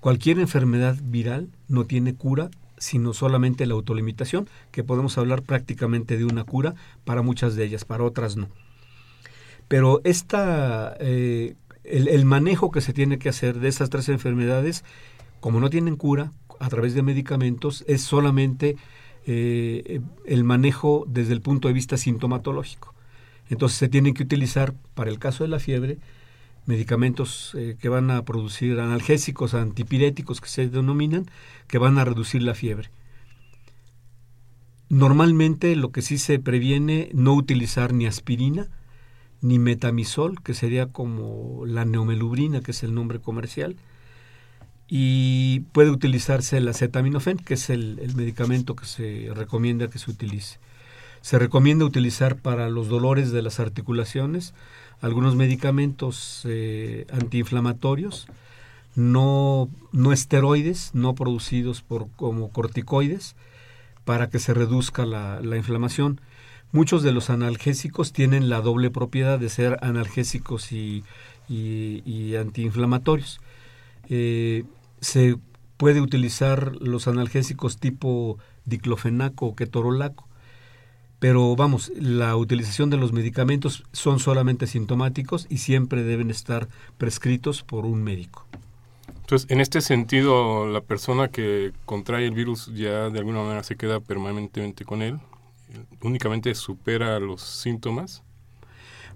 Speaker 6: cualquier enfermedad viral no tiene cura, sino solamente la autolimitación, que podemos hablar prácticamente de una cura para muchas de ellas, para otras no. Pero esta, eh, el, manejo que se tiene que hacer de esas tres enfermedades, como no tienen cura a través de medicamentos, es solamente eh, el manejo desde el punto de vista sintomatológico. Entonces se tienen que utilizar, para el caso de la fiebre, medicamentos eh, que van a producir analgésicos, antipiréticos que se denominan, que van a reducir la fiebre. Normalmente lo que sí se previene no utilizar ni aspirina ni metamisol, que sería como la neomelubrina, que es el nombre comercial, y puede utilizarse el acetaminofén, que es el, el medicamento que se recomienda que se utilice. Se recomienda utilizar para los dolores de las articulaciones algunos medicamentos eh, antiinflamatorios, no, no esteroides, no producidos por, como corticoides, para que se reduzca la, la inflamación. Muchos de los analgésicos tienen la doble propiedad de ser analgésicos y, y- antiinflamatorios. Eh, se puede utilizar los analgésicos tipo diclofenaco o ketorolaco, pero vamos, la utilización de los medicamentos son solamente sintomáticos y siempre deben estar prescritos por un médico.
Speaker 3: Entonces, en este sentido, la persona que contrae el virus ya de alguna manera se queda permanentemente con él, únicamente supera los síntomas.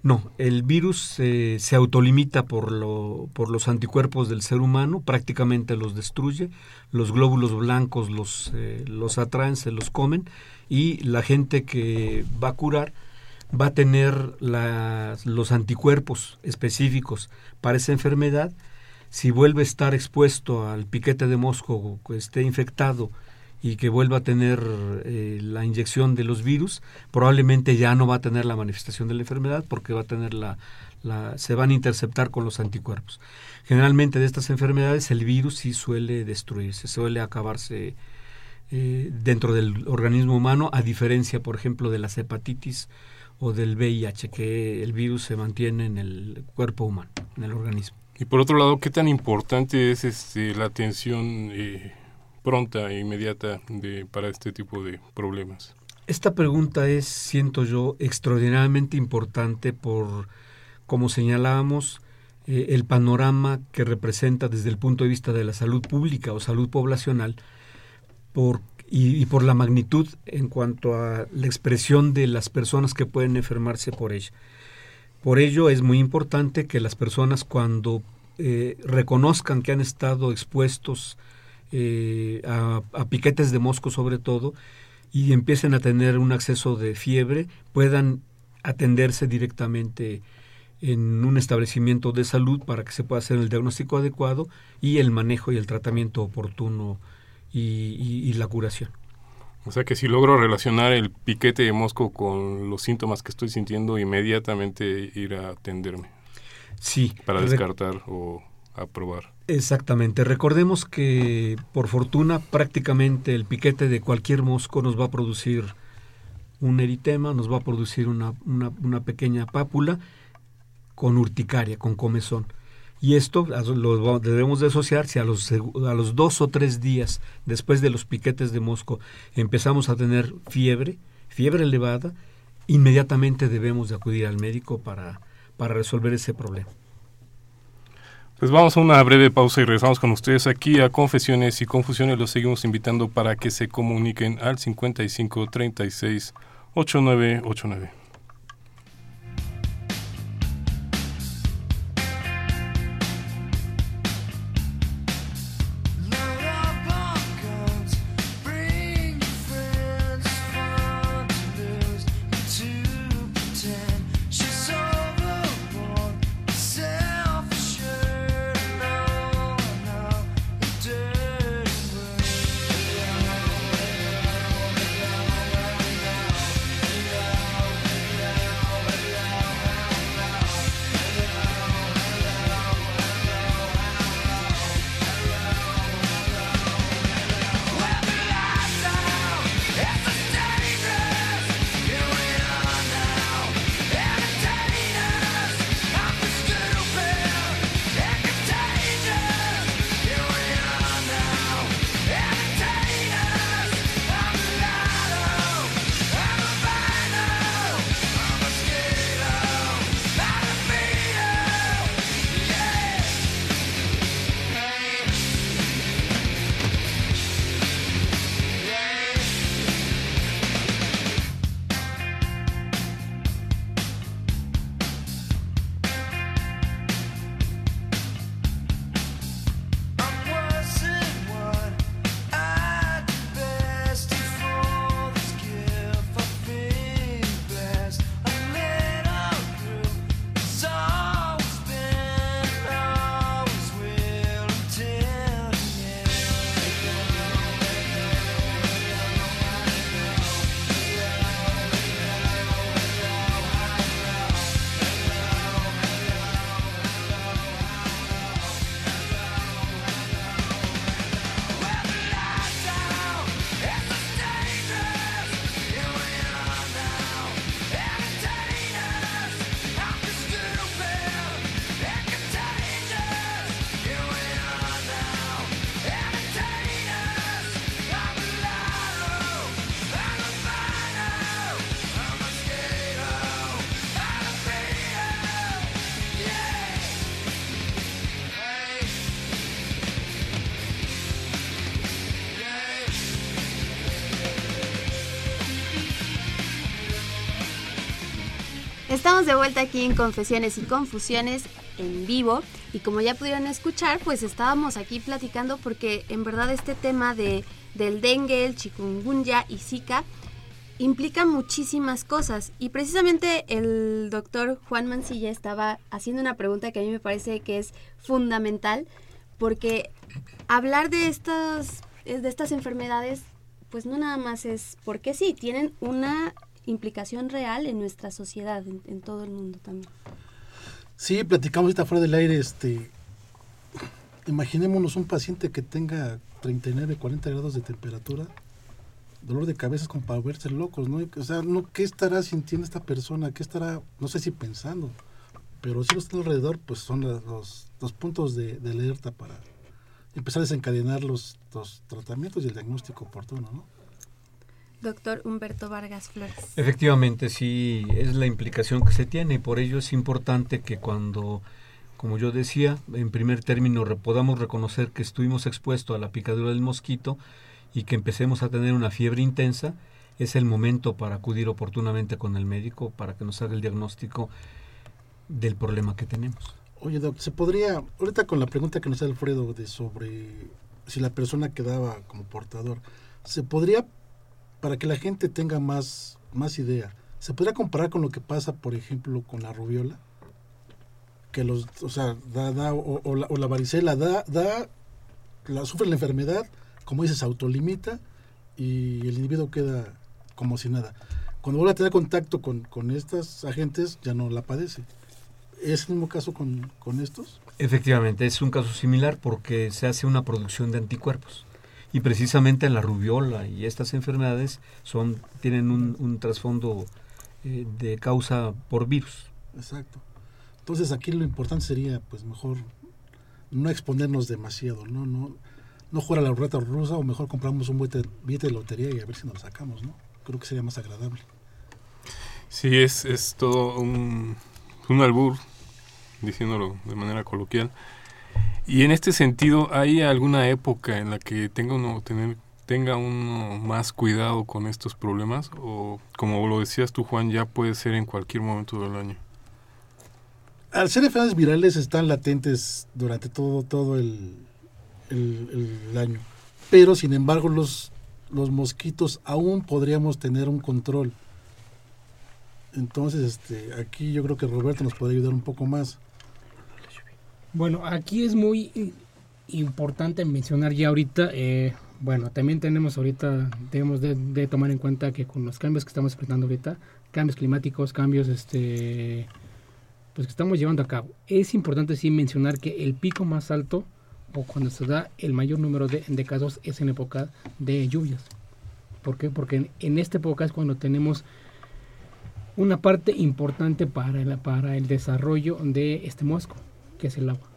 Speaker 6: No, el virus eh, se autolimita por, lo, por los anticuerpos del ser humano, prácticamente los destruye, los glóbulos blancos los, eh, los atraen, se los comen y la gente que va a curar va a tener los anticuerpos específicos para esa enfermedad. Si vuelve a estar expuesto al piquete de mosco que esté infectado y que vuelva a tener eh, la inyección de los virus, probablemente ya no va a tener la manifestación de la enfermedad porque va a tener la, la- se van a interceptar con los anticuerpos. Generalmente de estas enfermedades el virus sí suele destruirse, suele acabarse eh, dentro del organismo humano, a diferencia, por ejemplo, de las hepatitis o del VIH, que el virus se mantiene en el cuerpo humano, en el organismo.
Speaker 3: Y por otro lado, ¿qué tan importante es este, la atención eh, pronta e inmediata de, para este tipo de problemas?
Speaker 6: Esta pregunta es, siento yo, extraordinariamente importante por, como señalábamos, eh, el panorama que representa desde el punto de vista de la salud pública o salud poblacional por, y, por la magnitud en cuanto a la expresión de las personas que pueden enfermarse por ella. Por ello es muy importante que las personas cuando eh, reconozcan que han estado expuestos eh, a, a piquetes de mosco sobre todo y empiecen a tener un acceso de fiebre, puedan atenderse directamente en un establecimiento de salud para que se pueda hacer el diagnóstico adecuado y el manejo y el tratamiento oportuno y, y- y la curación.
Speaker 3: O sea que si logro relacionar el piquete de mosco con los síntomas que estoy sintiendo, inmediatamente ir a atenderme
Speaker 6: Sí.
Speaker 3: para descartar o aprobar.
Speaker 6: Exactamente. Recordemos que por fortuna prácticamente el piquete de cualquier mosco nos va a producir un eritema, nos va a producir una, una- una pequeña pápula con urticaria, con comezón. Y esto lo debemos de asociar si a los, a los dos o tres días después de los piquetes de mosco empezamos a tener fiebre, fiebre elevada, inmediatamente debemos de acudir al médico para, para resolver ese problema.
Speaker 10: Pues vamos a una breve pausa y regresamos con ustedes aquí a Confesiones y Confusiones. Los seguimos invitando para que se comuniquen al 55 36 8989.
Speaker 1: Estamos de vuelta aquí en Confesiones y Confusiones en vivo. Y como ya pudieron escuchar, pues estábamos aquí platicando porque en verdad este tema de, del dengue, el chikungunya y zika implica muchísimas cosas. Y precisamente el doctor Juan Mancilla estaba haciendo una pregunta que a mí me parece que es fundamental porque hablar de estas, de estas enfermedades pues no nada más es porque sí, tienen una implicación real en nuestra sociedad, en, todo el mundo también.
Speaker 5: Sí, platicamos ahorita fuera del aire, este, imaginémonos un paciente que tenga 39, 40 grados de temperatura, dolor de cabeza como para verse locos, ¿no? O sea, no, ¿qué estará sintiendo esta persona? ¿Qué estará, no sé si pensando? Pero si lo está alrededor, pues son los, los puntos de, de alerta para empezar a desencadenar los, los tratamientos y el diagnóstico oportuno, ¿no?
Speaker 1: Doctor Humberto Vargas Flores.
Speaker 6: Efectivamente, sí, es la implicación que se tiene y por ello es importante que cuando, como yo decía, en primer término podamos reconocer que estuvimos expuestos a la picadura del mosquito y que empecemos a tener una fiebre intensa, es el momento para acudir oportunamente con el médico para que nos haga el diagnóstico del problema que tenemos.
Speaker 5: Oye, Doc, se podría, ahorita con la pregunta que nos hace Alfredo de sobre si la persona quedaba como portador, se podría, para que la gente tenga más, más idea, se podría comparar con lo que pasa, por ejemplo, con la rubiola, que los, o sea, da, da, o, la, varicela da, da, la, sufre la enfermedad, como dices, autolimita y el individuo queda como si nada. Cuando vuelve a tener contacto con, con estos agentes, ya no la padece. ¿Es el mismo caso con, con estos?
Speaker 6: Efectivamente, es un caso similar porque se hace una producción de anticuerpos. Y precisamente la rubiola y estas enfermedades son, tienen un, un trasfondo eh, de causa por virus.
Speaker 5: Exacto. Entonces aquí lo importante sería, pues mejor no exponernos demasiado, ¿no? No, no jugar a la ruleta rusa o mejor compramos un billete, billete de lotería y a ver si nos lo sacamos, ¿no? Creo que sería más agradable.
Speaker 3: Sí, es, es todo un, un albur, diciéndolo de manera coloquial. Y en este sentido, ¿hay alguna época en la que tenga uno, tener, uno más cuidado con estos problemas? O como lo decías tú, Juan, ya puede ser en cualquier momento del año.
Speaker 5: Al ser enfermedades virales están latentes durante todo, todo el, el- año. Pero sin embargo los, los mosquitos aún podríamos tener un control. Entonces, este, aquí yo creo que Roberto nos podría ayudar un poco más.
Speaker 8: Bueno, aquí es muy i- importante mencionar ya ahorita, eh, bueno, también tenemos ahorita, debemos de, tomar en cuenta que con los cambios que estamos enfrentando ahorita, cambios climáticos, cambios este, pues que estamos llevando a cabo, es importante sí mencionar que el pico más alto o cuando se da el mayor número de, de casos es en época de lluvias. ¿Por qué? Porque en, en esta época es cuando tenemos una parte importante para el, para el desarrollo de este mosco, que es el agua.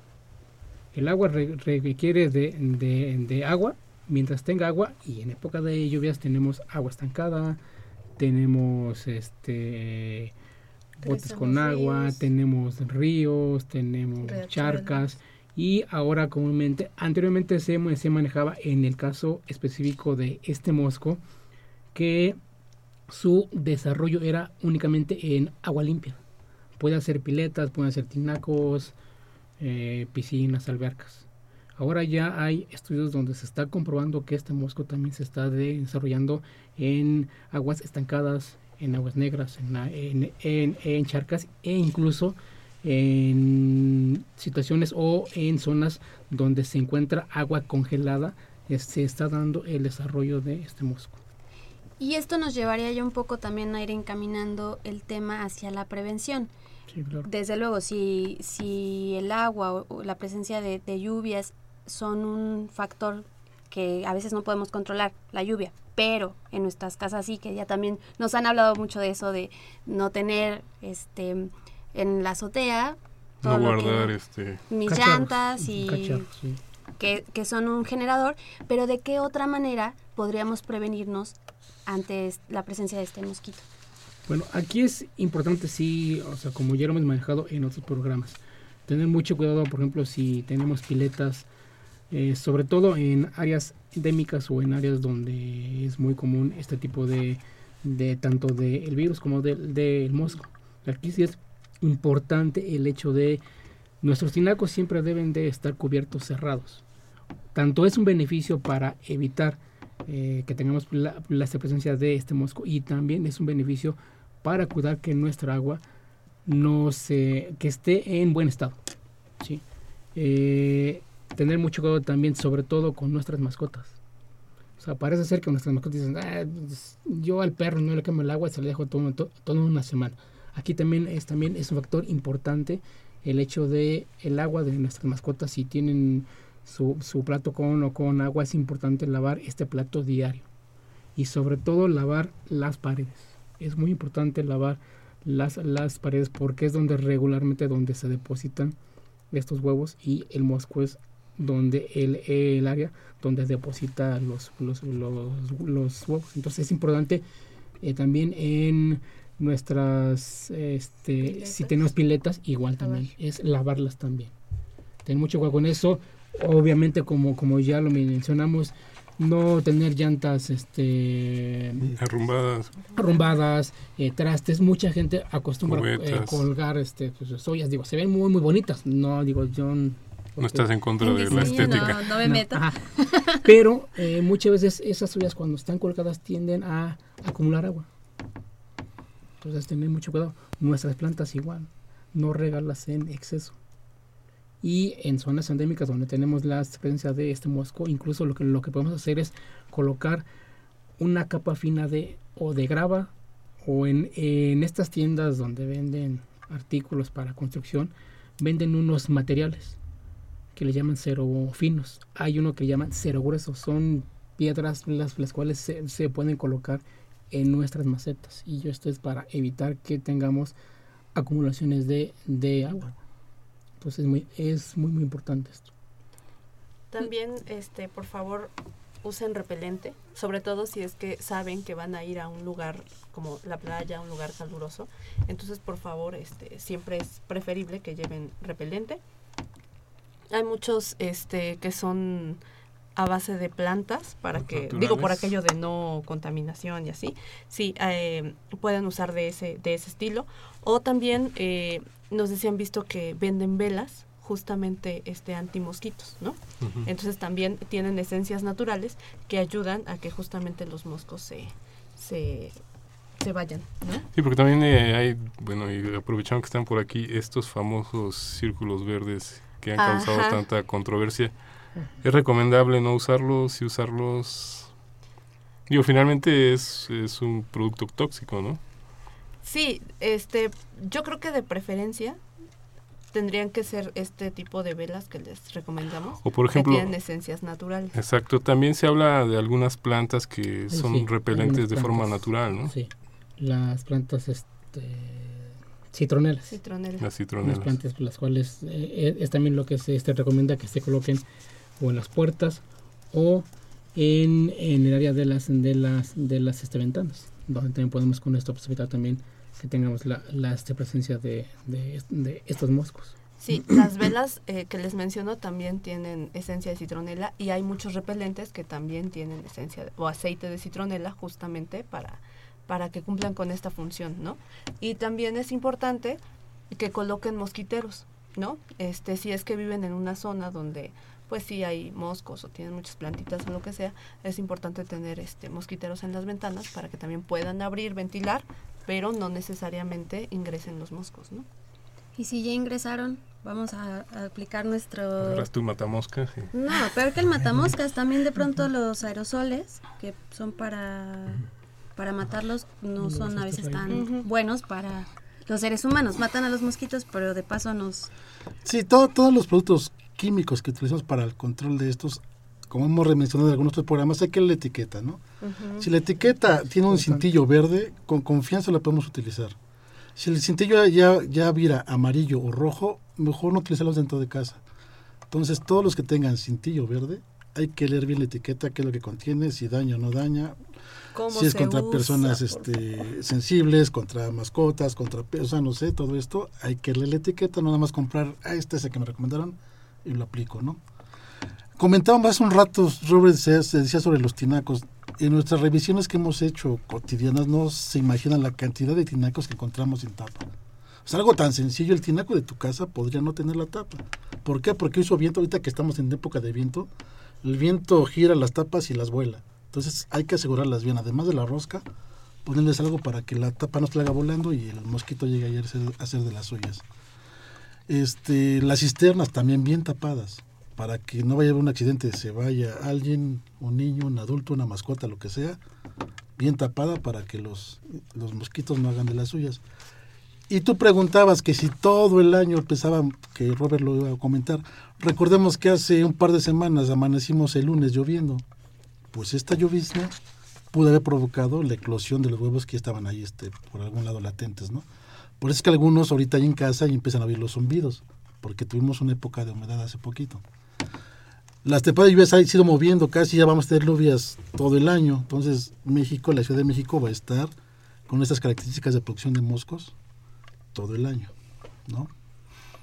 Speaker 8: El agua re- requiere de, de- de agua, mientras tenga agua, y en época de lluvias tenemos agua estancada, tenemos este botes con agua,
Speaker 1: ríos.
Speaker 8: tenemos ríos, tenemos charcas, y ahora comúnmente, anteriormente se, se manejaba en el caso específico de este mosco, que su desarrollo era únicamente en agua limpia. Puede hacer piletas, puede hacer tinacos, eh, piscinas, albercas. Ahora ya hay estudios donde se está comprobando que este mosco también se está de- desarrollando en aguas estancadas, en aguas negras, en charcas e incluso en situaciones o en zonas donde se encuentra agua congelada, eh, se está dando el desarrollo de este mosco.
Speaker 1: Y esto nos llevaría ya un poco también a ir encaminando el tema hacia la prevención.
Speaker 8: Sí, claro.
Speaker 1: Desde luego, si, si el agua o, o la presencia de, de lluvias son un factor que a veces no podemos controlar, la lluvia, pero en nuestras casas sí, que ya también nos han hablado mucho de eso, de no tener este en la azotea todo
Speaker 3: No
Speaker 1: que-
Speaker 3: guardar este...
Speaker 1: mis
Speaker 8: Cacharros,
Speaker 1: llantas y
Speaker 8: cacharros, sí.
Speaker 1: Que, que son un generador, pero de qué otra manera podríamos prevenirnos ante la presencia de este mosquito.
Speaker 8: Bueno, aquí es importante, sí, o sea, como ya lo hemos manejado en otros programas, tener mucho cuidado, por ejemplo, si tenemos piletas, eh, sobre todo en áreas endémicas o en áreas donde es muy común este tipo de, de tanto del virus como del del mosco. Aquí sí es importante el hecho de nuestros tinacos siempre deben de estar cubiertos cerrados. Tanto es un beneficio para evitar eh, que tengamos la, la presencia de este mosco y también es un beneficio para cuidar que nuestra agua no se que esté en buen estado ¿sí? Eh, tener mucho cuidado también sobre todo con nuestras mascotas o sea parece ser que nuestras mascotas dicen "Ah, pues, yo al perro no le cambio el agua se le dejo todo, to- toda una semana aquí también es también es un factor importante el hecho de el agua de nuestras mascotas si tienen su, su plato con o con agua es importante lavar este plato diario y sobre todo lavar las paredes es muy importante lavar las, las paredes porque es donde regularmente donde se depositan estos huevos y el mosco es donde el, el área donde deposita los, los, los, los huevos entonces es importante eh, también en nuestras este
Speaker 1: Piletas.
Speaker 8: si tenemos piletas igual
Speaker 1: Lavar.
Speaker 8: también es lavarlas también tener mucho cuidado con eso obviamente como como ya lo mencionamos no tener llantas este
Speaker 3: Arrumbadas.
Speaker 8: arrumbadas, eh, trastes, mucha gente acostumbra eh, colgar este pues, ollas, digo, se ven muy muy bonitas, no digo yo
Speaker 3: No estás en contra de la estética.
Speaker 1: no, no me
Speaker 8: no,
Speaker 1: meto.
Speaker 8: ajá. Pero eh, muchas veces esas ollas cuando están colgadas tienden a acumular agua. Entonces tener mucho cuidado. Nuestras plantas igual, no regarlas en exceso. Y en zonas endémicas donde tenemos la presencia de este mosco, incluso lo que, lo que podemos hacer es colocar una capa fina de o de grava o en, en estas tiendas donde venden artículos para construcción, venden unos materiales que le llaman cero finos. Hay uno que llaman cero gruesos, son piedras las, las cuales se, se pueden colocar en nuestras macetas. Y esto es para evitar que tengamos acumulaciones de, de agua. Entonces es muy, es muy, muy importante esto.
Speaker 2: También, este, por favor, usen repelente, sobre todo si es que saben que van a ir a un lugar como la playa, un lugar caluroso. Entonces, por favor, este, siempre es preferible que lleven repelente. Hay muchos este, que son a base de plantas para que
Speaker 3: Naturales.
Speaker 2: digo por aquello de no contaminación y así sí eh, pueden usar de ese de ese estilo o también eh, no sé si han visto que venden velas justamente este antimosquitos no
Speaker 3: Ujú.
Speaker 2: entonces también tienen esencias naturales que ayudan a que justamente los moscos se se, se vayan no
Speaker 3: Sí, porque también eh, hay, bueno, y aprovechando que están por aquí, estos famosos círculos verdes que han causado tanta controversia. Es recomendable no usarlos y usarlos... Digo, finalmente es, es un producto tóxico, ¿no?
Speaker 2: Sí, este, yo creo que de preferencia tendrían que ser este tipo de velas que les recomendamos.
Speaker 3: O por ejemplo-
Speaker 2: que tienen esencias naturales.
Speaker 3: Exacto, también se habla de algunas plantas que son
Speaker 8: sí,
Speaker 3: repelentes de forma natural, ¿no?
Speaker 8: Sí, las plantas este, citronelas.
Speaker 2: Citronela.
Speaker 3: Las citronelas.
Speaker 8: plantas las cuales eh, es también lo que se este, recomienda que se coloquen o en las puertas o en, en el área de las de las de las este, ventanas donde también podemos con esto posibilitar también que tengamos la, la este, presencia de, de, de estos moscos.
Speaker 2: Sí, las velas eh, que les menciono también tienen esencia de citronela y hay muchos repelentes que también tienen esencia de- o aceite de citronela justamente para, para que cumplan con esta función, ¿no? Y también es importante que coloquen mosquiteros, ¿no? Este, si es que viven en una zona donde pues sí hay moscos o tienen muchas plantitas o lo que sea, es importante tener este mosquiteros en las ventanas para que también puedan abrir, ventilar, pero no necesariamente ingresen los moscos, ¿no?
Speaker 1: Y si ya ingresaron, vamos a, a aplicar nuestro...
Speaker 3: Agarras tu matamosca, sí.
Speaker 1: No, peor que el matamoscas, también de pronto los aerosoles, que son para, para matarlos, no son a veces tan buenos para los seres humanos. Matan a los mosquitos, pero de paso nos...
Speaker 5: Sí, todo- todos los productos químicos que utilizamos para el control de estos, como hemos mencionado en algunos otros programas, hay que leer la etiqueta, ¿no? Si la etiqueta tiene un cintillo verde, con confianza la podemos utilizar. Si el cintillo ya, ya vira amarillo o rojo, mejor no utilizarlos dentro de casa. Entonces, todos los que tengan cintillo verde, hay que leer bien la etiqueta, qué es lo que contiene, si daña o no daña,
Speaker 2: ¿Cómo
Speaker 5: si es contra
Speaker 2: usa,
Speaker 5: personas este, sensibles, contra mascotas, contra personas, no sé, todo esto, hay que leer la etiqueta, no nada más comprar, ah, este es el que me recomendaron y lo aplico, ¿no? Comentábamos hace un rato, Robert se, decía sobre los tinacos. En nuestras revisiones que hemos hecho cotidianas no se imaginan la cantidad de tinacos que encontramos sin tapa. Es algo tan sencillo, el tinaco de tu casa podría no tener la tapa. ¿Por qué? Porque hizo viento, ahorita que estamos en época de viento, el viento gira las tapas y las vuela. Entonces hay que asegurarlas bien, además de la rosca, ponerles algo para que la tapa no se haga volando y el mosquito llegue a hacer de las suyas. Este, las cisternas también bien tapadas, para que no vaya a haber un accidente, se vaya alguien, un niño, un adulto, una mascota, lo que sea, bien tapada para que los, los mosquitos no hagan de las suyas. Y tú preguntabas que si todo el año pensaban que Robert lo iba a comentar. Recordemos que hace un par de semanas amanecimos el lunes lloviendo. Pues esta llovizna pudo haber provocado la eclosión de los huevos que estaban ahí este, por algún lado latentes, ¿no? Por eso es que algunos ahorita ahí en casa y empiezan a oír los zumbidos, porque tuvimos una época de humedad hace poquito. Las temporadas de lluvias han sido moviendo, casi ya vamos a tener lluvias todo el año. Entonces, México, la Ciudad de México va a estar con estas características de producción de moscos todo el año, ¿no?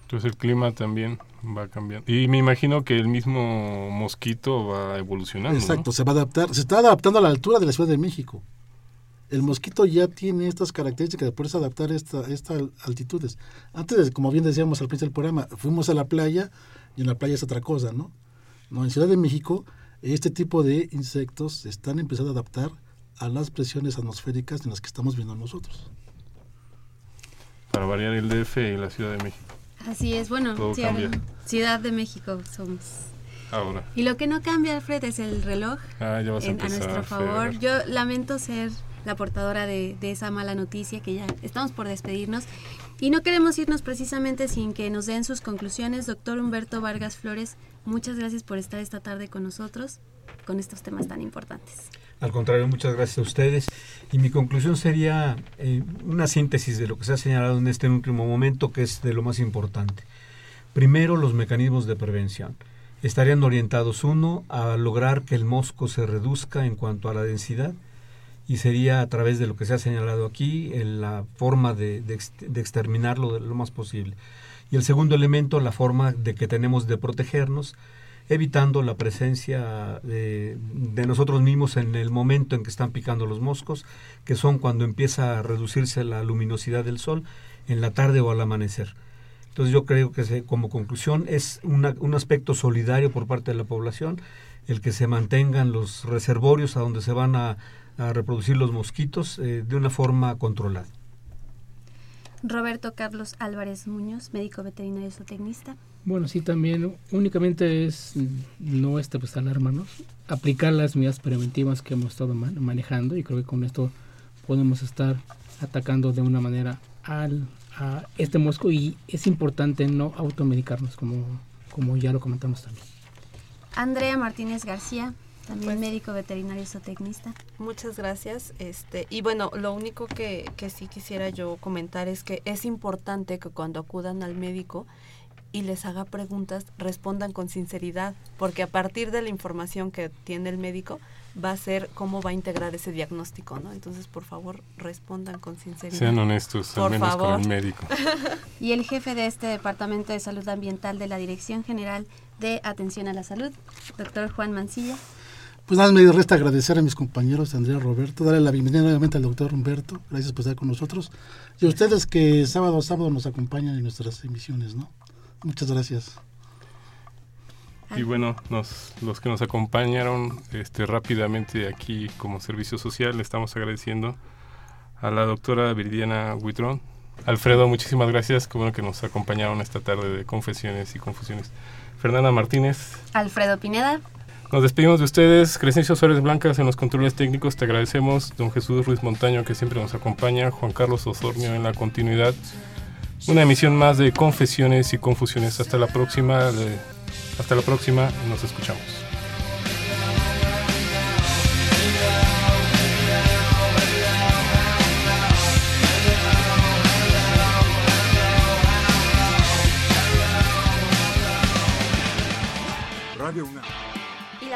Speaker 3: Entonces el clima también va cambiando. Y me imagino que el mismo mosquito va evolucionando. ¿no?
Speaker 5: Exacto, se va a adaptar, se está adaptando a la altura de la Ciudad de México. El mosquito ya tiene estas características de poderse adaptar a esta, estas altitudes. Antes, como bien decíamos al principio del programa, fuimos a la playa y en la playa es otra cosa, ¿no? No, en Ciudad de México, este tipo de insectos se están empezando a adaptar a las presiones atmosféricas en las que estamos viendo nosotros.
Speaker 3: Para variar el DF y la Ciudad de México.
Speaker 1: Así es, bueno,
Speaker 3: Todo
Speaker 1: Ciudad,
Speaker 3: cambia.
Speaker 1: Ciudad de México somos.
Speaker 3: Ahora.
Speaker 1: Y lo que no cambia, Alfred, es el reloj
Speaker 3: Ah, ya vas a
Speaker 1: en- a
Speaker 3: empezar.
Speaker 1: nuestro favor.
Speaker 3: Fer.
Speaker 1: Yo lamento ser la portadora de, esa mala noticia que ya estamos por despedirnos. Y no queremos irnos precisamente sin que nos den sus conclusiones. Doctor Humberto Vargas Flores, muchas gracias por estar esta tarde con nosotros con estos temas tan importantes.
Speaker 6: Al contrario, muchas gracias a ustedes. Y mi conclusión sería eh, una síntesis de lo que se ha señalado en este último momento, que es de lo más importante. Primero, los mecanismos de prevención. estarían orientados uno a lograr que el mosco se reduzca en cuanto a la densidad y sería a través de lo que se ha señalado aquí en la forma de, de ex- de exterminarlo lo más posible. Y el segundo elemento, la forma de que tenemos de protegernos, evitando la presencia de, nosotros mismos en el momento en que están picando los moscos, que son cuando empieza a reducirse la luminosidad del sol en la tarde o al amanecer. Entonces yo creo que como conclusión es un aspecto solidario por parte de la población el que se mantengan los reservorios a donde se van a, a reproducir los mosquitos eh, de una forma controlada.
Speaker 1: Roberto Carlos Álvarez Muñoz, médico veterinario zootecnista.
Speaker 8: Bueno, sí, también únicamente es mm, no este, pues, alarmarnos, aplicar las medidas preventivas que hemos estado man- manejando y creo que con esto podemos estar atacando de una manera al, a este mosco y es importante no automedicarnos como, como ya lo comentamos también.
Speaker 1: Andrea Martínez García, también
Speaker 2: Pues-
Speaker 1: médico veterinario zootecnista.
Speaker 2: Muchas gracias. Este, y bueno, lo único que, que sí quisiera yo comentar es que es importante que cuando acudan al médico y les haga preguntas, respondan con sinceridad, porque a partir de la información que tiene el médico va a ser cómo va a integrar ese diagnóstico, ¿no? Entonces, por favor, respondan con sinceridad.
Speaker 3: Sean honestos,
Speaker 2: Por
Speaker 3: al menos
Speaker 2: favor.
Speaker 3: con el médico.
Speaker 1: Y el jefe de este Departamento de Salud Ambiental de la Dirección General de Atención a la Salud, doctor Juan Mancilla.
Speaker 5: Pues nada, me resta agradecer a mis compañeros, Andrea Roberto, darle la bienvenida nuevamente al doctor Humberto, gracias por estar con nosotros, y a ustedes que sábado a sábado nos acompañan en nuestras emisiones, ¿no? Muchas gracias.
Speaker 3: Y bueno, nos, los que nos acompañaron este, rápidamente aquí como servicio social, le estamos agradeciendo a la doctora Viridiana Huitrón. Alfredo, muchísimas gracias, qué bueno que nos acompañaron esta tarde de confesiones y confusiones. Fernanda Martínez,
Speaker 1: Alfredo Pineda.
Speaker 3: Nos despedimos de ustedes. Crescencio Suárez Blancas en los controles técnicos, te agradecemos. Don Jesús Ruiz Montaño, que siempre nos acompaña. Juan Carlos Osornio en la continuidad. Una emisión más de confesiones y confusiones. Hasta la próxima. hasta la próxima nos escuchamos.
Speaker 11: Radio UNAM.